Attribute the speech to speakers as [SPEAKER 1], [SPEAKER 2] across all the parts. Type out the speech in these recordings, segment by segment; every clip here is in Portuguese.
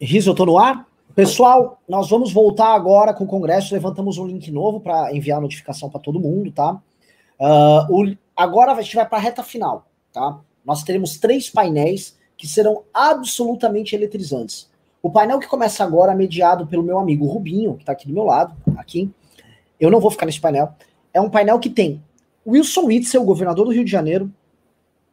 [SPEAKER 1] Riso, eu tô no ar? Pessoal, nós vamos voltar agora com o Congresso. Levantamos um link novo para enviar notificação para todo mundo, tá? Uh, o, agora a gente vai para a reta final, tá? Nós teremos três painéis que serão absolutamente eletrizantes. O painel que começa agora, mediado pelo meu amigo Rubinho, que está aqui do meu lado, aqui. Eu não vou ficar nesse painel. É um painel que tem Wilson Witzel, governador do Rio de Janeiro,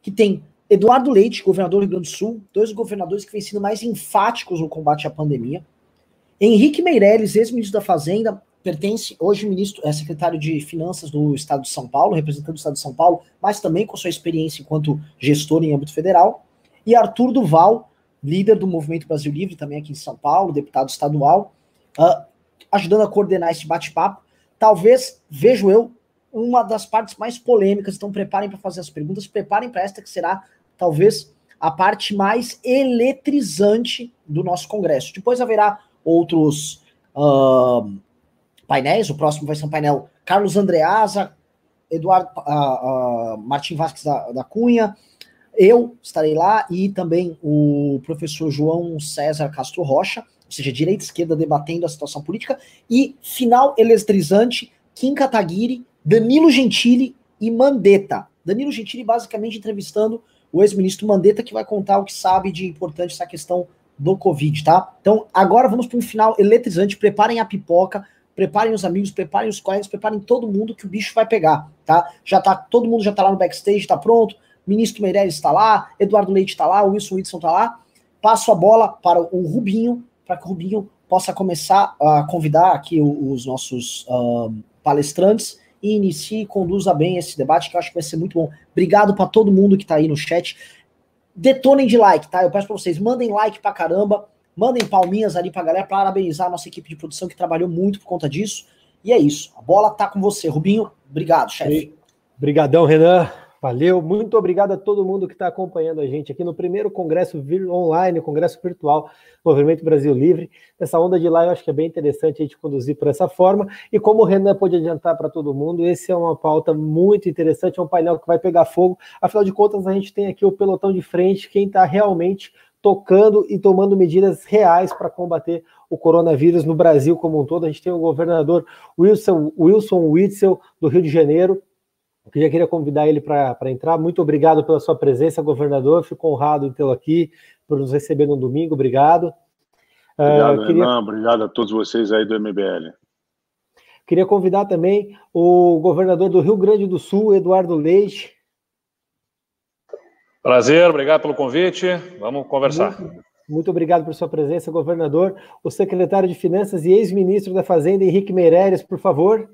[SPEAKER 1] que tem Eduardo Leite, governador do Rio Grande do Sul, dois governadores que vêm sendo mais enfáticos no combate à pandemia. Henrique Meirelles, ex-ministro da Fazenda, pertence hoje ministro, é secretário de Finanças do Estado de São Paulo, representante do Estado de São Paulo, mas também com sua experiência enquanto gestor em âmbito federal. E Arthur Duval, líder do Movimento Brasil Livre, também aqui em São Paulo, deputado estadual, uh, ajudando a coordenar esse bate-papo. Talvez, vejo eu, uma das partes mais polêmicas. Então, preparem para fazer as perguntas, preparem para esta que será talvez a parte mais eletrizante do nosso Congresso. Depois haverá outros uh, painéis, o próximo vai ser um painel Carlos Andreasa, Eduardo uh, uh, Vasques da, da, Cunha, eu estarei lá e também o professor João César Castro Rocha, ou seja, direita e esquerda debatendo a situação política, e final eletrizante, Kim Kataguiri, Danilo Gentili e Mandetta. Danilo Gentili basicamente entrevistando o ex-ministro Mandetta, que vai contar o que sabe de importante essa questão do Covid, tá? Então, agora vamos para um final eletrizante. Preparem a pipoca, preparem os amigos, preparem os colegas, preparem todo mundo que o bicho vai pegar, tá? Já tá, todo mundo já tá lá no backstage, tá pronto. Ministro Meirelles está lá, Eduardo Leite está lá, Wilson Whitson está lá. Passo a bola para o Rubinho, para que o Rubinho possa começar a convidar aqui os nossos uh, palestrantes e inicie e conduza bem esse debate, que eu acho que vai ser muito bom. Obrigado para todo mundo que está aí no chat. Detonem de like, tá? Eu peço para vocês, mandem like pra caramba, mandem palminhas ali pra galera, parabenizar a nossa equipe de produção que trabalhou muito por conta disso. E é isso. A bola tá com você, Rubinho. Obrigado, chefe.
[SPEAKER 2] Obrigadão, Renan. Valeu, muito obrigado a todo mundo que está acompanhando a gente aqui no primeiro congresso online, congresso virtual Movimento Brasil Livre. Essa onda de live eu acho que é bem interessante a gente conduzir por essa forma. E como o Renan pôde adiantar para todo mundo, esse é uma pauta muito interessante, é um painel que vai pegar fogo. Afinal de contas, a gente tem aqui o pelotão de frente, quem está realmente tocando e tomando medidas reais para combater o coronavírus no Brasil como um todo. A gente tem o governador Wilson, Wilson Witzel, do Rio de Janeiro, eu já queria convidar ele para entrar. Muito obrigado pela sua presença, governador. Fico honrado em tê-lo aqui, por nos receber no domingo. Obrigado.
[SPEAKER 3] Obrigado, uh, queria... Renan. Obrigado a todos vocês aí do MBL.
[SPEAKER 2] Queria convidar também o governador do Rio Grande do Sul, Eduardo Leite.
[SPEAKER 4] Prazer, obrigado pelo convite. Vamos conversar.
[SPEAKER 2] Muito, muito obrigado por sua presença, governador. O secretário de Finanças e ex-ministro da Fazenda, Henrique Meireles, por favor.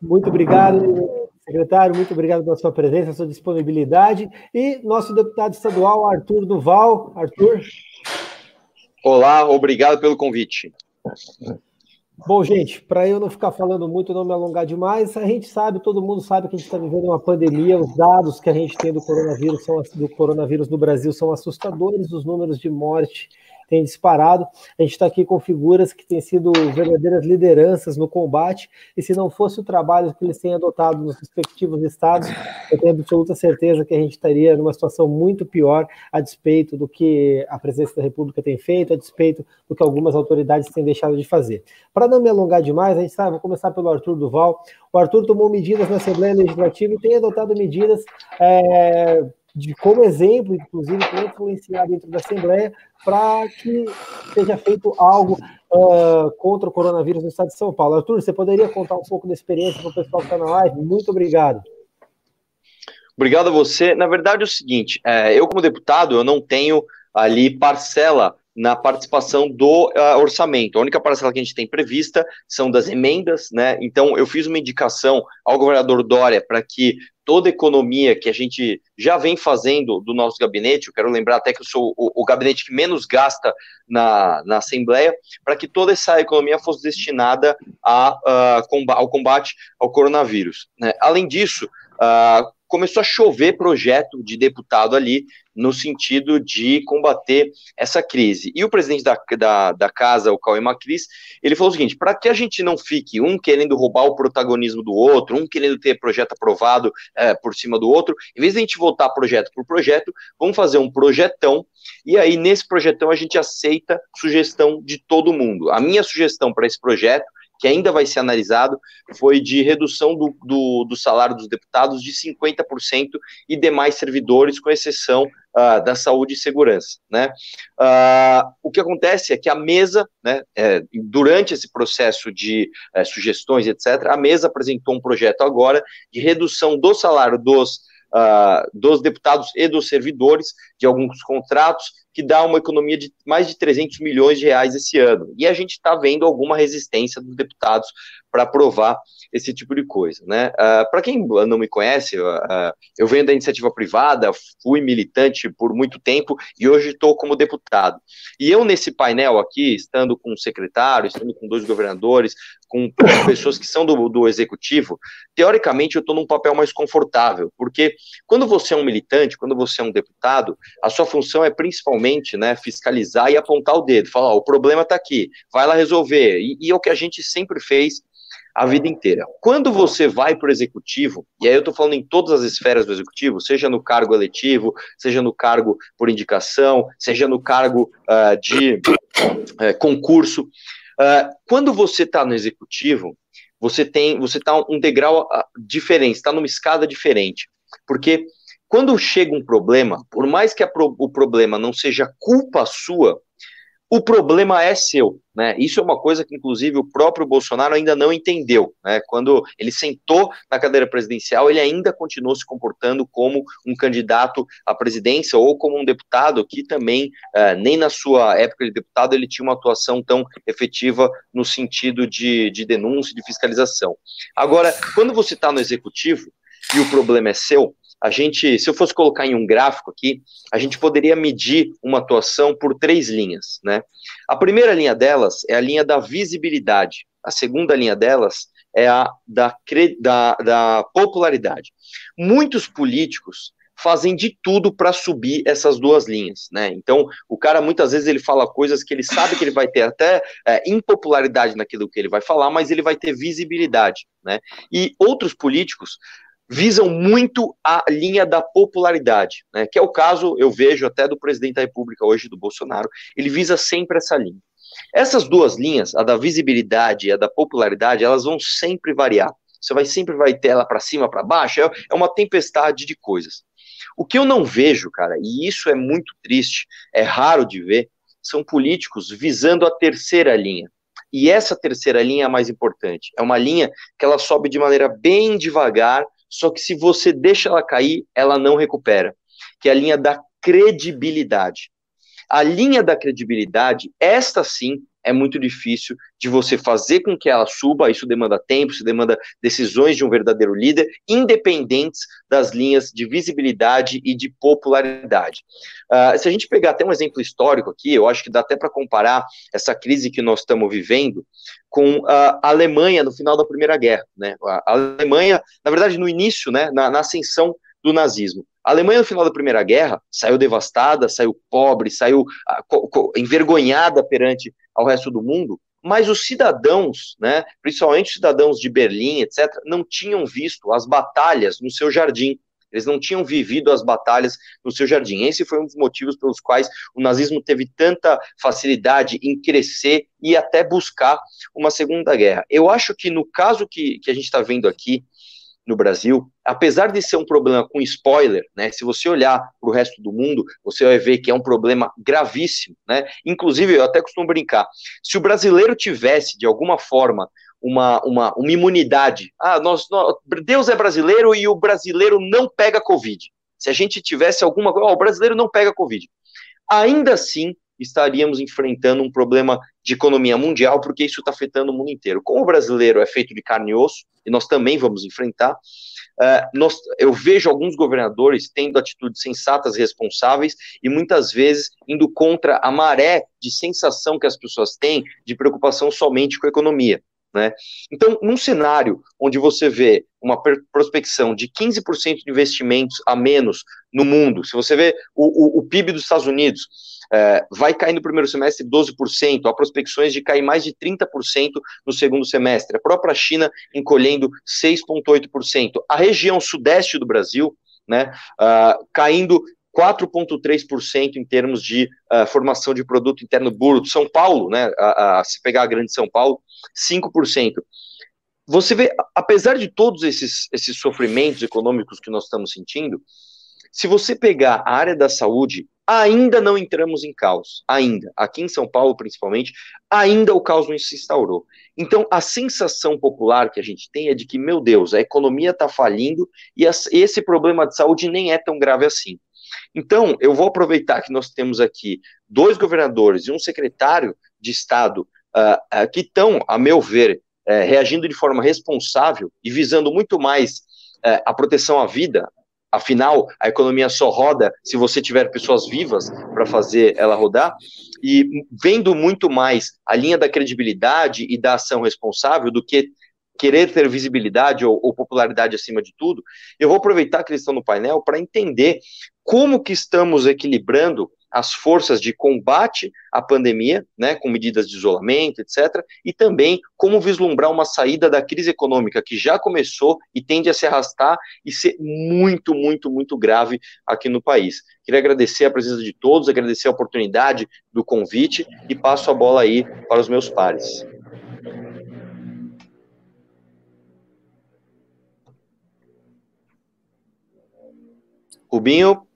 [SPEAKER 2] Muito obrigado, secretário. Muito obrigado pela sua presença, sua disponibilidade. E nosso deputado estadual, Arthur Duval. Arthur.
[SPEAKER 5] Olá, obrigado pelo convite.
[SPEAKER 2] Bom, gente, para eu não ficar falando muito, não me alongar demais, a gente sabe, todo mundo sabe que a gente está vivendo uma pandemia, os dados que a gente tem do coronavírus, são, do coronavírus no Brasil são assustadores, os números de morte tem disparado. A gente está aqui com figuras que têm sido verdadeiras lideranças no combate, e se não fosse o trabalho que eles têm adotado nos respectivos estados, eu tenho absoluta certeza que a gente estaria numa situação muito pior, a despeito do que a presidência da República tem feito, a despeito do que algumas autoridades têm deixado de fazer. Para não me alongar demais, a gente sabe, vou começar pelo Arthur Duval. O Arthur tomou medidas na Assembleia Legislativa e tem adotado medidas. É, de como exemplo, inclusive, para influenciar dentro da Assembleia, para que seja feito algo uh, contra o coronavírus no estado de São Paulo. Arthur, você poderia contar um pouco da experiência para o pessoal que está na live? Muito obrigado.
[SPEAKER 5] Obrigado a você. Na verdade, é o seguinte: é, eu, como deputado, eu não tenho ali parcela na participação do uh, orçamento. A única parcela que a gente tem prevista são das emendas, né? Então, eu fiz uma indicação ao governador Dória para que toda economia que a gente já vem fazendo do nosso gabinete, eu quero lembrar até que eu sou o, o gabinete que menos gasta na, na Assembleia, para que toda essa economia fosse destinada a, uh, ao combate ao coronavírus. Né? Além disso, uh, começou a chover projeto de deputado ali no sentido de combater essa crise. E o presidente da, da, da casa, o Cauê Macris, ele falou o seguinte: para que a gente não fique um querendo roubar o protagonismo do outro, um querendo ter projeto aprovado é, por cima do outro, em vez de a gente voltar projeto por projeto, vamos fazer um projetão e aí nesse projetão a gente aceita sugestão de todo mundo. A minha sugestão para esse projeto que ainda vai ser analisado, foi de redução do, do, do salário dos deputados de 50% e demais servidores, com exceção uh, da saúde e segurança. Né? Uh, o que acontece é que a mesa, né, é, durante esse processo de é, sugestões, etc., a mesa apresentou um projeto agora de redução do salário dos uh, dos deputados e dos servidores de alguns contratos, que dá uma economia de mais de 300 milhões de reais esse ano. E a gente está vendo alguma resistência dos deputados para aprovar esse tipo de coisa. Né? Uh, ah, para quem não me conhece, uh, eu venho da iniciativa privada, fui militante por muito tempo e hoje estou como deputado. E eu, nesse painel aqui, estando com o secretário, estando com dois governadores, com pessoas que são do, do executivo, teoricamente eu estou num papel mais confortável, porque quando você é um militante, quando você é um deputado, a sua função é principalmente né, fiscalizar e apontar o dedo, falar: o problema está aqui, vai lá resolver. E, e é o que a gente sempre fez a vida inteira. Quando você vai para o executivo, e aí eu estou falando em todas as esferas do executivo, seja no cargo eletivo, seja no cargo por indicação, seja no cargo uh, de uh, concurso, uh, quando você está no executivo, você tem, você está um degrau diferente, está numa escada diferente, porque quando chega um problema, por mais que pro, o problema não seja culpa sua, o problema é seu, né? Isso é uma coisa que, inclusive, o próprio Bolsonaro ainda não entendeu, né? Quando ele sentou na cadeira presidencial, ele ainda continuou se comportando como um candidato à presidência ou como um deputado que também, uh, nem na sua época de deputado, ele tinha uma atuação tão efetiva no sentido de, de denúncia, de fiscalização. Agora, quando você está no executivo e o problema é seu, a gente, se eu fosse colocar em um gráfico aqui, a gente poderia medir uma atuação por três linhas, né? A primeira linha delas é a linha da visibilidade, a segunda linha delas é a da, da, da popularidade. Muitos políticos fazem de tudo para subir essas duas linhas, né? Então, o cara muitas vezes ele fala coisas que ele sabe que ele vai ter até é, impopularidade naquilo que ele vai falar, mas ele vai ter visibilidade, né? E outros políticos visam muito a linha da popularidade, né, que é o caso, eu vejo até do presidente da República hoje, do Bolsonaro, ele visa sempre essa linha. Essas duas linhas, a da visibilidade e a da popularidade, elas vão sempre variar. Você vai sempre vai ter ela para cima, para baixo, é, é uma tempestade de coisas. O que eu não vejo, cara, e isso é muito triste, é raro de ver, são políticos visando a terceira linha. E essa terceira linha é a mais importante. É uma linha que ela sobe de maneira bem devagar, só que se você deixa ela cair, ela não recupera, que é a linha da credibilidade. A linha da credibilidade, esta sim, é muito difícil de você fazer com que ela suba, isso demanda tempo, isso demanda decisões de um verdadeiro líder, independentes das linhas de visibilidade e de popularidade. Uh, se a gente pegar até um exemplo histórico aqui, eu acho que dá até para comparar essa crise que nós estamos vivendo com a Alemanha no final da Primeira Guerra. Né? A Alemanha, na verdade, no início, né, na, na ascensão do nazismo. A Alemanha, no final da Primeira Guerra, saiu devastada, saiu pobre, saiu uh, envergonhada perante ao resto do mundo, mas os cidadãos, né, principalmente os cidadãos de Berlim, etc., não tinham visto as batalhas no seu jardim. Eles não tinham vivido as batalhas no seu jardim. Esse foi um dos motivos pelos quais o nazismo teve tanta facilidade em crescer e até buscar uma segunda guerra. Eu acho que no caso que, que a gente está vendo aqui, no Brasil, apesar de ser um problema com spoiler, né? Se você olhar para o resto do mundo, você vai ver que é um problema gravíssimo, né? Inclusive, eu até costumo brincar, se o brasileiro tivesse de alguma forma uma, uma, uma imunidade, ah, nós, nós, Deus é brasileiro e o brasileiro não pega Covid. Se a gente tivesse alguma coisa, oh, o brasileiro não pega Covid. Ainda assim, estaríamos enfrentando um problema de economia mundial, porque isso está afetando o mundo inteiro. Como o brasileiro é feito de carne e osso, e nós também vamos enfrentar, uh, nós, eu vejo alguns governadores tendo atitudes sensatas e responsáveis, e muitas vezes indo contra a maré de sensação que as pessoas têm de preocupação somente com a economia. Né? Então, num cenário onde você vê uma prospecção de 15% de investimentos a menos no mundo, se você vê o, o, o PIB dos Estados Unidos é, vai cair no primeiro semestre 12%, há prospecções de cair mais de 30% no segundo semestre, a própria China encolhendo 6,8%, a região sudeste do Brasil, né, uh, caindo 4,3% em termos de uh, formação de produto interno bruto. São Paulo, né, a, a, se pegar a grande São Paulo, 5%. Você vê, apesar de todos esses, esses sofrimentos econômicos que nós estamos sentindo, se você pegar a área da saúde, ainda não entramos em caos, ainda. Aqui em São Paulo, principalmente, ainda o caos não se instaurou. Então, a sensação popular que a gente tem é de que, meu Deus, a economia está falindo e esse problema de saúde nem é tão grave assim. Então, eu vou aproveitar que nós temos aqui dois governadores e um secretário de Estado uh, uh, que estão, a meu ver, uh, reagindo de forma responsável e visando muito mais eh, a proteção à vida. Afinal, a economia só roda se você tiver pessoas vivas para fazer ela rodar. E vendo muito mais a linha da credibilidade e da ação responsável do que querer ter visibilidade ou, ou, popularidade acima de tudo, eu vou aproveitar que eles estão no painel para entender como que estamos equilibrando as forças de combate à pandemia, né, com medidas de isolamento, etc., e também como vislumbrar uma saída da crise econômica que já começou e tende a se arrastar e ser muito, muito, muito grave aqui no país. Queria agradecer a presença de todos, agradecer a oportunidade do convite e passo a bola aí para os meus pares. Rubinho.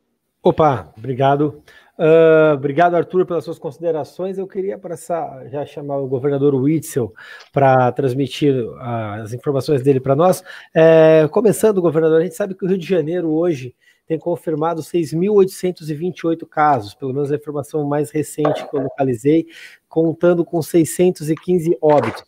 [SPEAKER 2] Opa, obrigado. Uh, obrigado, Arthur, pelas suas considerações. Eu queria essa, já chamar o governador Witzel para transmitir uh, as informações dele para nós. É, começando, governador, a gente sabe que o Rio de Janeiro hoje tem confirmado 6.828 casos, pelo menos a informação mais recente que eu localizei, contando com 615 óbitos.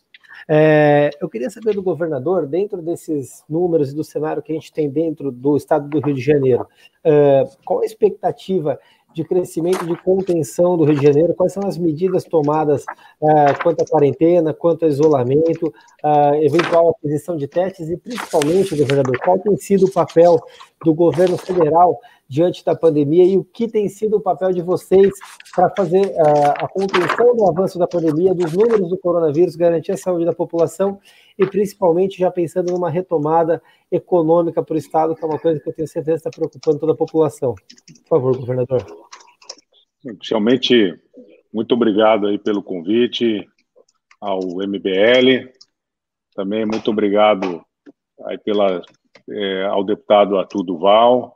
[SPEAKER 2] É, eu queria saber do governador, dentro desses números e do cenário que a gente tem dentro do estado do Rio de Janeiro, é, qual a expectativa de crescimento de contenção do Rio de Janeiro, quais são as medidas tomadas uh, quanto à quarentena, quanto ao isolamento, uh, eventual aquisição de testes e, principalmente, governador, qual tem sido o papel do governo federal diante da pandemia e o que tem sido o papel de vocês para fazer uh, a contenção do avanço da pandemia, dos números do coronavírus, garantir a saúde da população e principalmente já pensando numa retomada econômica para o Estado, que é uma coisa que eu tenho certeza está preocupando toda a população. Por favor, governador.
[SPEAKER 3] Inicialmente, muito obrigado aí pelo convite ao MBL. Também muito obrigado aí pela, é, ao deputado Arthur Duval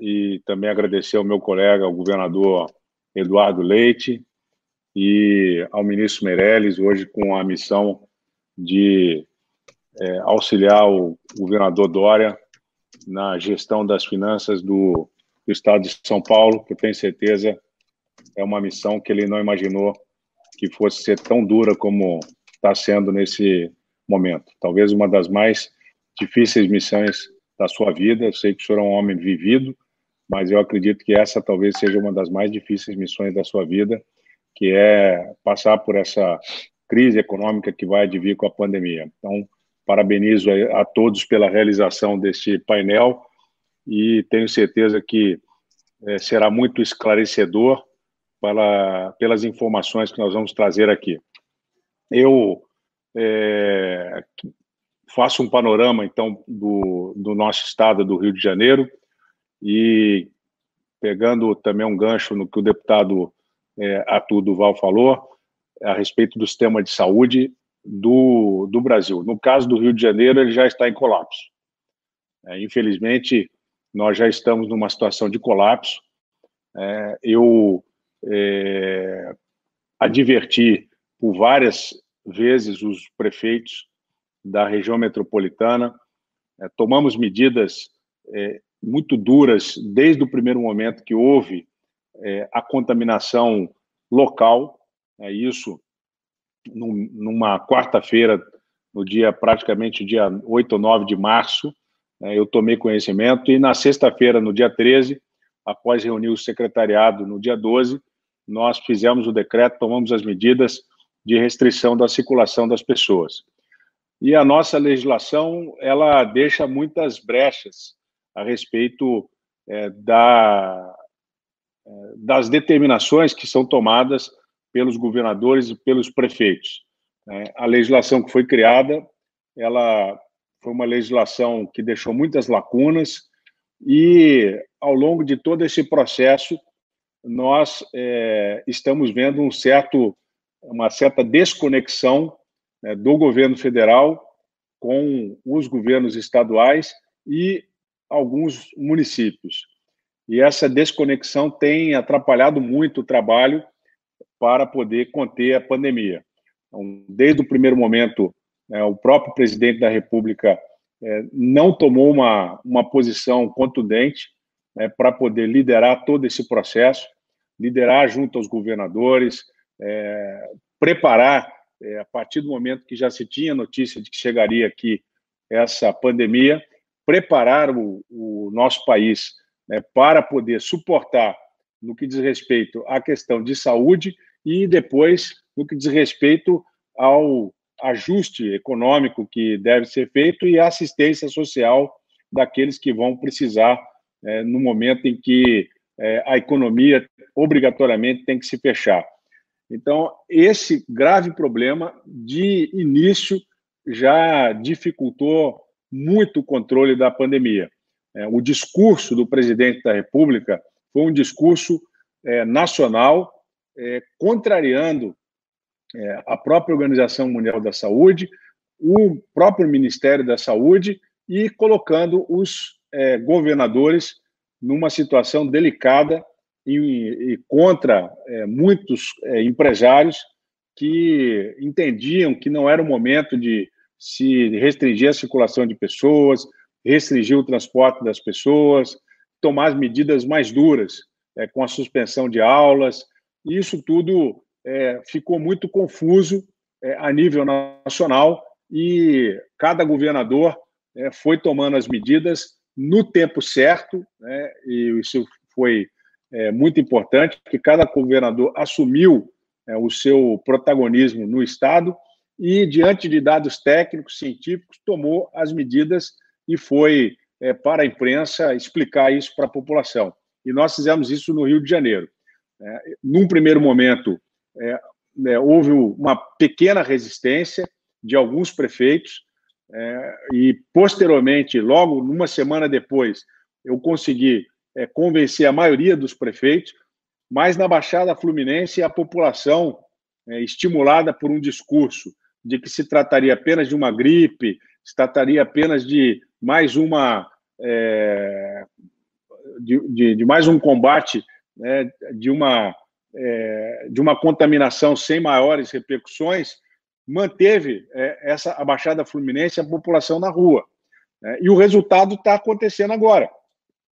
[SPEAKER 3] e também agradecer ao meu colega, o governador Eduardo Leite e ao ministro Meirelles, hoje com a missão de é, auxiliar o governador Dória na gestão das finanças do, do estado de São Paulo, que eu tenho certeza é uma missão que ele não imaginou que fosse ser tão dura como está sendo nesse momento. Talvez uma das mais difíceis missões da sua vida. Eu sei que o senhor é um homem vivido, mas eu acredito que essa talvez seja uma das mais difíceis missões da sua vida, que é passar por essa crise econômica que vai advir com a pandemia. Então, parabenizo a todos pela realização deste painel e tenho certeza que é, será muito esclarecedor para, pelas informações que nós vamos trazer aqui. Eu é, faço um panorama, então, do, do nosso estado do Rio de Janeiro e pegando também um gancho no que o deputado é, Arthur Duval falou, a respeito do sistema de saúde do, do Brasil. No caso do Rio de Janeiro, ele já está em colapso. É, infelizmente, nós já estamos numa situação de colapso. É, eu é, adverti por várias vezes os prefeitos da região metropolitana, é, tomamos medidas é, muito duras desde o primeiro momento que houve é, a contaminação local, é isso num, numa quarta-feira, no dia praticamente dia 8 ou 9 de março, eu tomei conhecimento e na sexta-feira, no dia 13, após reunir o secretariado no dia 12, nós fizemos o decreto, tomamos as medidas de restrição da circulação das pessoas. E a nossa legislação ela deixa muitas brechas a respeito é, da, é, das determinações que são tomadas pelos governadores e pelos prefeitos. Né? A legislação que foi criada, ela foi uma legislação que deixou muitas lacunas e, ao longo de todo esse processo, nós é, estamos vendo um certo, uma certa desconexão né, do governo federal com os governos estaduais e alguns municípios. E essa desconexão tem atrapalhado muito o trabalho para poder conter a pandemia. Então, desde o primeiro momento, o próprio presidente da República é, não tomou uma, uma posição contundente é, para poder liderar todo esse processo, liderar junto aos governadores, é, preparar, é, a partir do momento que já se tinha notícia de que chegaria aqui essa pandemia, preparar o, o nosso país né, para poder suportar no que diz respeito à questão de saúde e depois no que diz respeito ao ajuste econômico que deve ser feito e a assistência social daqueles que vão precisar é, no momento em que é, a economia obrigatoriamente tem que se fechar. Então, esse grave problema, de início, já dificultou muito o controle da pandemia. É, o discurso do presidente da República foi um discurso é, nacional é, contrariando é, a própria Organização Mundial da Saúde, o próprio Ministério da Saúde e colocando os é, governadores numa situação delicada e, e contra é, muitos é, empresários que entendiam que não era o momento de se restringir a circulação de pessoas, restringir o transporte das pessoas, tomar as medidas mais duras, é, com a suspensão de aulas, isso tudo é, ficou muito confuso é, a nível nacional e cada governador é, foi tomando as medidas no tempo certo, né, e isso foi é, muito importante, que cada governador assumiu é, o seu protagonismo no Estado e, diante de dados técnicos, científicos, tomou as medidas e foi é, para a imprensa explicar isso para a população. E nós fizemos isso no Rio de Janeiro. É, num primeiro momento, é, é, houve uma pequena resistência de alguns prefeitos, é, e posteriormente, logo numa semana depois, eu consegui é, convencer a maioria dos prefeitos, mas na Baixada Fluminense a população, é, estimulada por um discurso de que se trataria apenas de uma gripe, se trataria apenas de mais uma é, de, de, de, mais um combate né, de uma é, de uma contaminação sem maiores repercussões, manteve é, essa a Baixada Fluminense a população na rua. Né? E o resultado está acontecendo agora.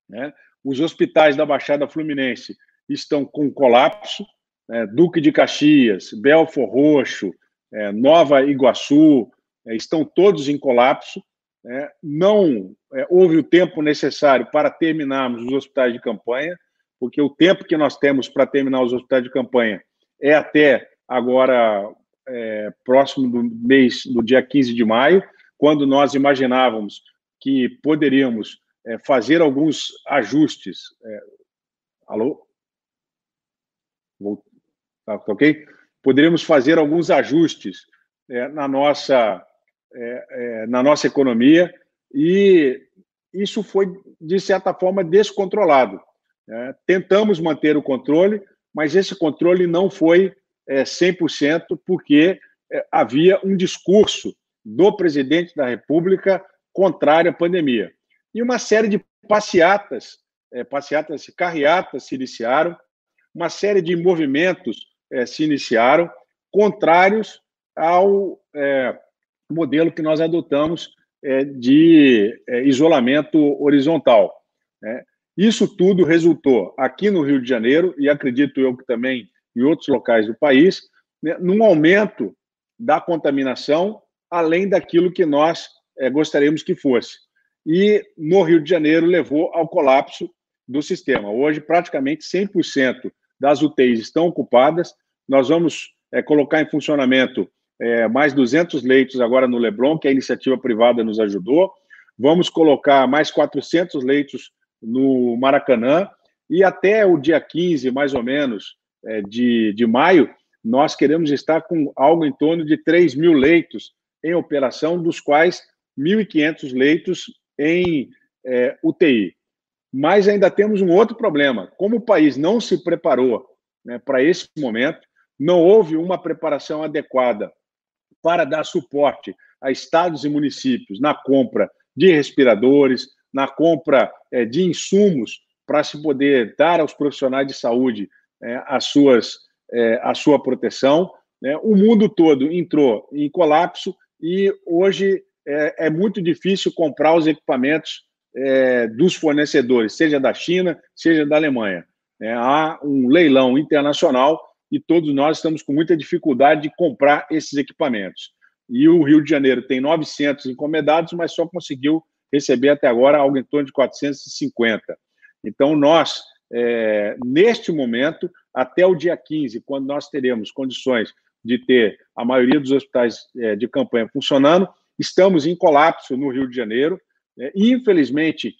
[SPEAKER 3] Né? Os hospitais da Baixada Fluminense estão com colapso, né? Duque de Caxias, Belfor Roxo, é, Nova Iguaçu, é, estão todos em colapso. Né? Não é, houve o tempo necessário para terminarmos os hospitais de campanha, porque o tempo que nós temos para terminar os hospitais de campanha é até agora é, próximo do mês, do dia 15 de maio, quando nós imaginávamos que poderíamos é, fazer alguns ajustes. É, alô? Tá, tá, ok? Poderíamos fazer alguns ajustes é, na, nossa, é, é, na nossa economia e isso foi, de certa forma, descontrolado. É, tentamos manter o controle, mas esse controle não foi é, 100%, porque é, havia um discurso do presidente da República contrário à pandemia. E uma série de passeatas, é, passeatas, carreatas se iniciaram, uma série de movimentos é, se iniciaram contrários ao é, modelo que nós adotamos de isolamento horizontal. Né? Isso tudo resultou aqui no Rio de Janeiro, e acredito eu que também em outros locais do país, né, num aumento da contaminação, além daquilo que nós é, gostaríamos que fosse. E no Rio de Janeiro levou ao colapso do sistema. Hoje, praticamente 100% das UTIs estão ocupadas. Nós vamos é, colocar em funcionamento é, mais 200 leitos agora no Leblon, que a iniciativa privada nos ajudou. Vamos colocar mais 400 leitos no Maracanã. E até o dia 15, mais ou menos, é, de, de maio, nós queremos estar com algo em torno de 3 mil leitos em operação, dos quais 1.500 leitos em é, UTI. Mas ainda temos um outro problema. Como o país não se preparou né, para esse momento, não houve uma preparação adequada para dar suporte a estados e municípios na compra de respiradores, na compra é, de insumos para se poder dar aos profissionais de saúde é, as suas, é, a sua proteção. Né? O mundo todo entrou em colapso e hoje é, muito difícil comprar os equipamentos dos fornecedores, seja da China, seja da Alemanha. É, há um leilão internacional e todos nós estamos com muita dificuldade de comprar esses equipamentos. E o Rio de Janeiro tem 900 encomendados, mas só conseguiu receber até agora algo em torno de 450. Então, nós, é, neste momento, até o dia 15, quando nós teremos condições de ter a maioria dos hospitais é, de campanha funcionando, estamos em colapso no Rio de Janeiro. É, infelizmente,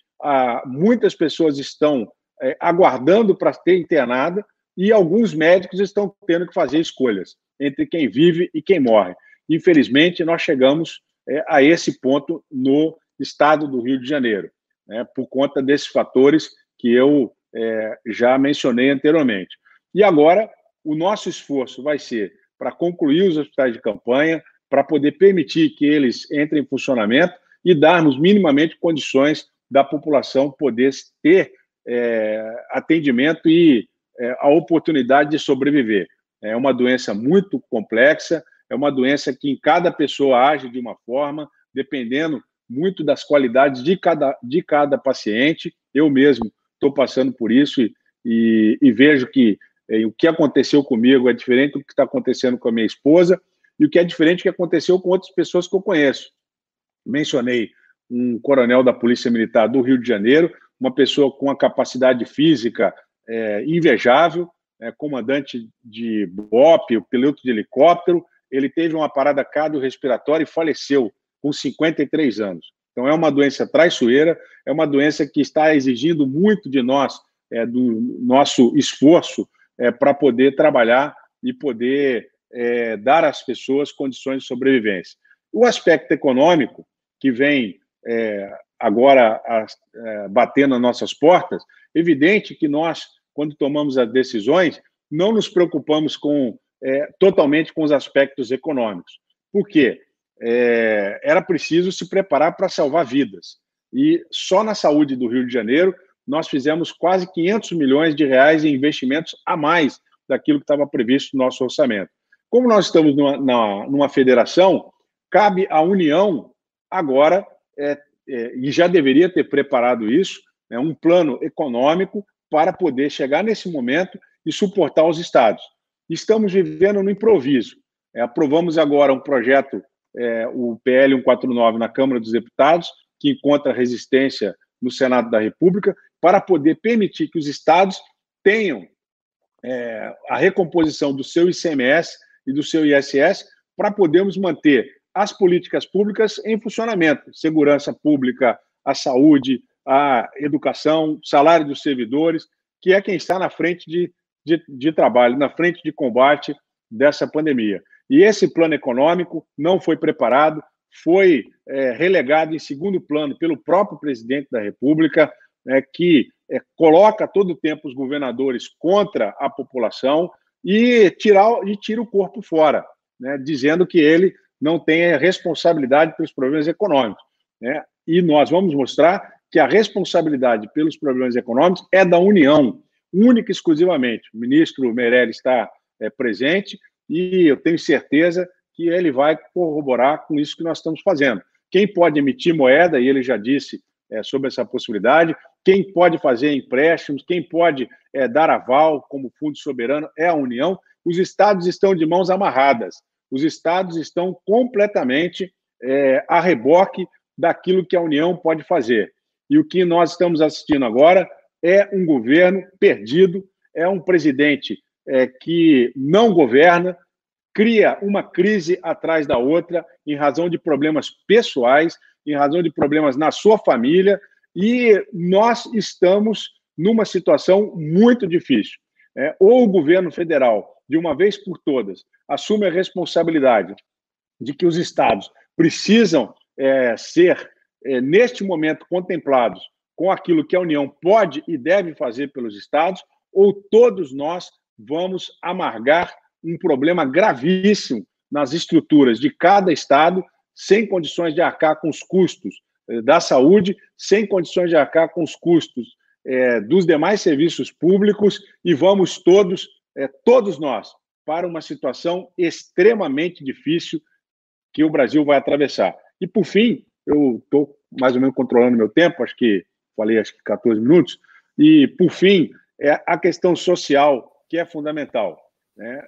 [SPEAKER 3] muitas pessoas estão é, aguardando para ter internada, e alguns médicos estão tendo que fazer escolhas entre quem vive e quem morre. Infelizmente, nós chegamos é, a esse ponto no estado do Rio de Janeiro, né, por conta desses fatores que eu é, já mencionei anteriormente. E agora, o nosso esforço vai ser para concluir os hospitais de campanha, para poder permitir que eles entrem em funcionamento e darmos minimamente condições da população poder ter é, atendimento e é, a oportunidade de sobreviver. É uma doença muito complexa, é uma doença que em cada pessoa age de uma forma, dependendo muito das qualidades de cada, de cada paciente. Eu mesmo estou passando por isso e, e, e vejo que é, o que aconteceu comigo é diferente do que está acontecendo com a minha esposa e o que é diferente do que aconteceu com outras pessoas que eu conheço. Mencionei um coronel da Polícia Militar do Rio de Janeiro, uma pessoa com uma capacidade física é, invejável, é, comandante de BOP, piloto de helicóptero, ele teve uma parada cardiorrespiratória e faleceu com 53 anos. Então, é uma doença traiçoeira, é uma doença que está exigindo muito de nós, é, do nosso esforço é, para poder trabalhar e poder é, dar às pessoas condições de sobrevivência. O aspecto econômico, que vem é, agora a, é, batendo nas nossas portas, evidente que nós quando tomamos as decisões, não nos preocupamos com é, totalmente com os aspectos econômicos. Por quê? É, era preciso se preparar para salvar vidas. E só na saúde do Rio de Janeiro, nós fizemos quase 500 milhões de reais em investimentos a mais daquilo que estava previsto no nosso orçamento. Como nós estamos numa, na, numa federação, cabe à União agora, é, é, e já deveria ter preparado isso, né, um plano econômico para poder chegar nesse momento e suportar os estados. Estamos vivendo no improviso. É, aprovamos agora um projeto, é, o PL 149, na Câmara dos Deputados, que encontra resistência no Senado da República, para poder permitir que os estados tenham é, a recomposição do seu ICMS e do seu ISS para podermos manter as políticas públicas em funcionamento, segurança pública, a saúde, a educação, salário dos servidores, que é quem está na frente de, de, de trabalho, na frente de combate dessa pandemia. E esse plano econômico não foi preparado, foi é, relegado em segundo plano pelo próprio presidente da República, é, que é, coloca todo o tempo os governadores contra a população e, tirar, e tira o corpo fora, né, dizendo que ele não tem responsabilidade pelos problemas econômicos. Né? E nós vamos mostrar que a responsabilidade pelos problemas econômicos é da União, única e exclusivamente. O ministro Meirelles está é, presente e eu tenho certeza que ele vai corroborar com isso que nós estamos fazendo. Quem pode emitir moeda, e ele já disse é, sobre essa possibilidade, quem pode fazer empréstimos, quem pode é, dar aval como fundo soberano é a União. Os estados estão de mãos amarradas, os estados estão completamente é, a reboque daquilo que a União pode fazer. E o que nós estamos assistindo agora é um governo perdido, é um presidente é, que não governa, cria uma crise atrás da outra em razão de problemas pessoais, em razão de problemas na sua família, e nós estamos numa situação muito difícil. É, ou o governo federal, de uma vez por todas, assume a responsabilidade de que os estados precisam é, ser, é, neste momento, contemplados com aquilo que a União pode e deve fazer pelos estados, ou todos nós vamos amargar um problema gravíssimo nas estruturas de cada estado, sem condições de arcar com os custos eh, da saúde, sem condições de arcar com os custos é, dos demais serviços públicos, e vamos todos, é, todos nós, para uma situação extremamente difícil que o Brasil vai atravessar. E, por fim, eu estou mais ou menos controlando meu tempo, acho que falei acho que 14 minutos, e, por fim, é a questão social, que é fundamental. Né?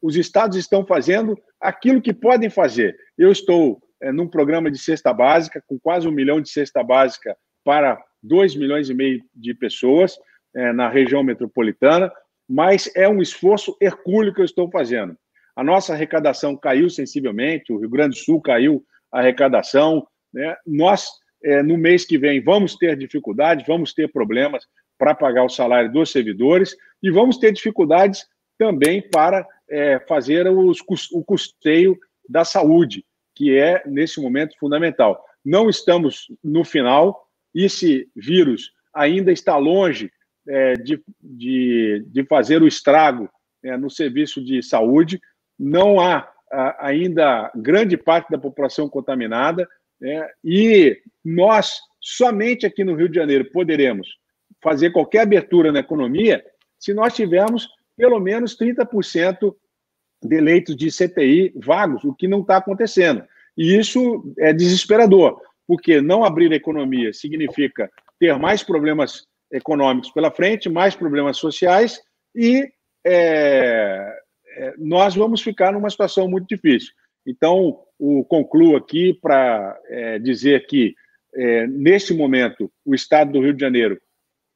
[SPEAKER 3] Os estados estão fazendo aquilo que podem fazer. Eu estou é, num programa de cesta básica, com quase um milhão de cesta básica para 2 milhões e meio de pessoas é, na região metropolitana, mas é um esforço hercúleo que eu estou fazendo. A nossa arrecadação caiu sensivelmente, o Rio Grande do Sul caiu a arrecadação. Né? Nós, é, no mês que vem, vamos ter dificuldades, vamos ter problemas para pagar o salário dos servidores e vamos ter dificuldades também para é, fazer os, o custeio da saúde, que é, nesse momento, fundamental. Não estamos no final, esse vírus ainda está longe é, de, de, de, fazer o estrago é, no serviço de saúde, não há a, ainda grande parte da população contaminada, né, e nós, somente aqui no Rio de Janeiro, poderemos fazer qualquer abertura na economia se nós tivermos pelo menos 30% de leitos de CTI vagos, o que não está acontecendo. E isso é desesperador, porque não abrir a economia significa ter mais problemas econômicos pela frente, mais problemas sociais, e é, é, nós vamos ficar numa situação muito difícil. Então, o, concluo aqui para é, dizer que, é, neste momento, o Estado do Rio de Janeiro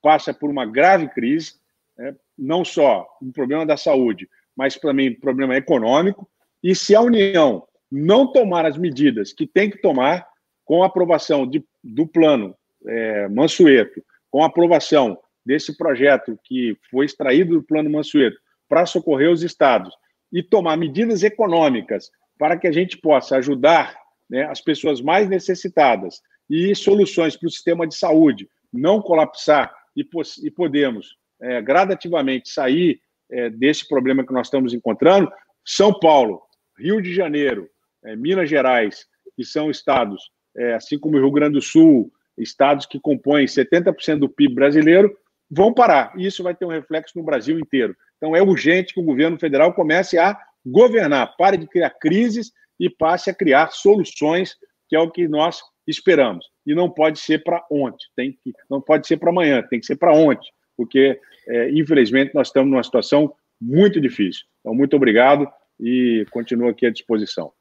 [SPEAKER 3] passa por uma grave crise, né, não só um problema da saúde, mas também um problema econômico. E se a União não tomar as medidas que tem que tomar, com a aprovação de, do plano é, Mansueto, com a aprovação desse projeto que foi extraído do plano Mansueto para socorrer os estados e tomar medidas econômicas para que a gente possa ajudar né, as pessoas mais necessitadas e soluções para o sistema de saúde não colapsar e, e podemos é, gradativamente sair é, desse problema que nós estamos encontrando, São Paulo, Rio de Janeiro, é, Minas Gerais, que são estados, é, assim como o Rio Grande do Sul, estados que compõem 70% do PIB brasileiro, vão parar. E isso vai ter um reflexo no Brasil inteiro. Então é urgente que o governo federal comece a governar, pare de criar crises e passe a criar soluções, que é o que nós esperamos. E não pode ser para ontem, tem que, não pode ser para amanhã, tem que ser para ontem porque, é, infelizmente, nós estamos numa situação muito difícil. Então, muito obrigado e continuo aqui à disposição.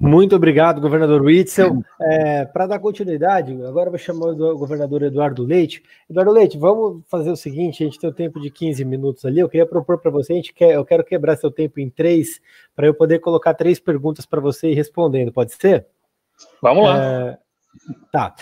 [SPEAKER 2] Muito obrigado, governador Witzel. É, Para dar continuidade, agora vou chamar o governador Eduardo Leite. Eduardo Leite, vamos fazer o seguinte: a gente tem um tempo de 15 minutos ali. Eu queria propor para você, a gente quer, eu quero quebrar seu tempo em três, para eu poder colocar três perguntas para você ir respondendo, pode ser?
[SPEAKER 4] Vamos lá. É,
[SPEAKER 2] Tá.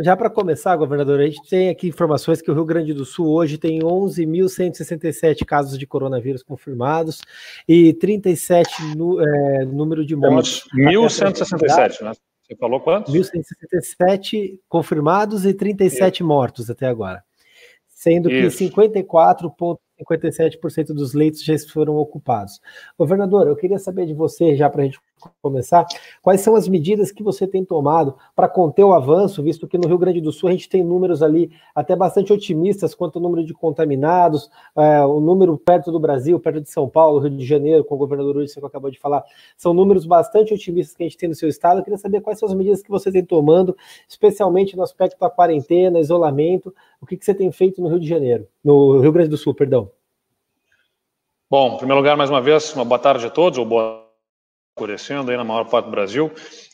[SPEAKER 2] Já para começar, governador, a gente tem aqui informações que o Rio Grande do Sul hoje tem 11.167 casos de coronavírus confirmados e 37 no, é, número de mortes.
[SPEAKER 4] 1.167, né? Você falou quantos?
[SPEAKER 2] 1.167 confirmados e 37 Isso. mortos até agora. Sendo Isso. que 54,57% dos leitos já foram ocupados. Governador, eu queria saber de você, já para a gente começar, quais são as medidas que você tem tomado para conter o avanço, visto que no Rio Grande do Sul a gente tem números ali até bastante otimistas quanto ao número de contaminados, é, o número perto do Brasil, perto de São Paulo, Rio de Janeiro, com o governador Ulisses que acabou de falar, são números bastante otimistas que a gente tem no seu estado. Eu queria saber quais são as medidas que você tem tomando, especialmente no aspecto da quarentena, isolamento, o que, que você tem feito no Rio de Janeiro, no Rio Grande do Sul, perdão.
[SPEAKER 4] Bom, em primeiro lugar, mais uma vez, uma boa tarde a todos, ou boa escurecendo aí na maior parte do Brasil.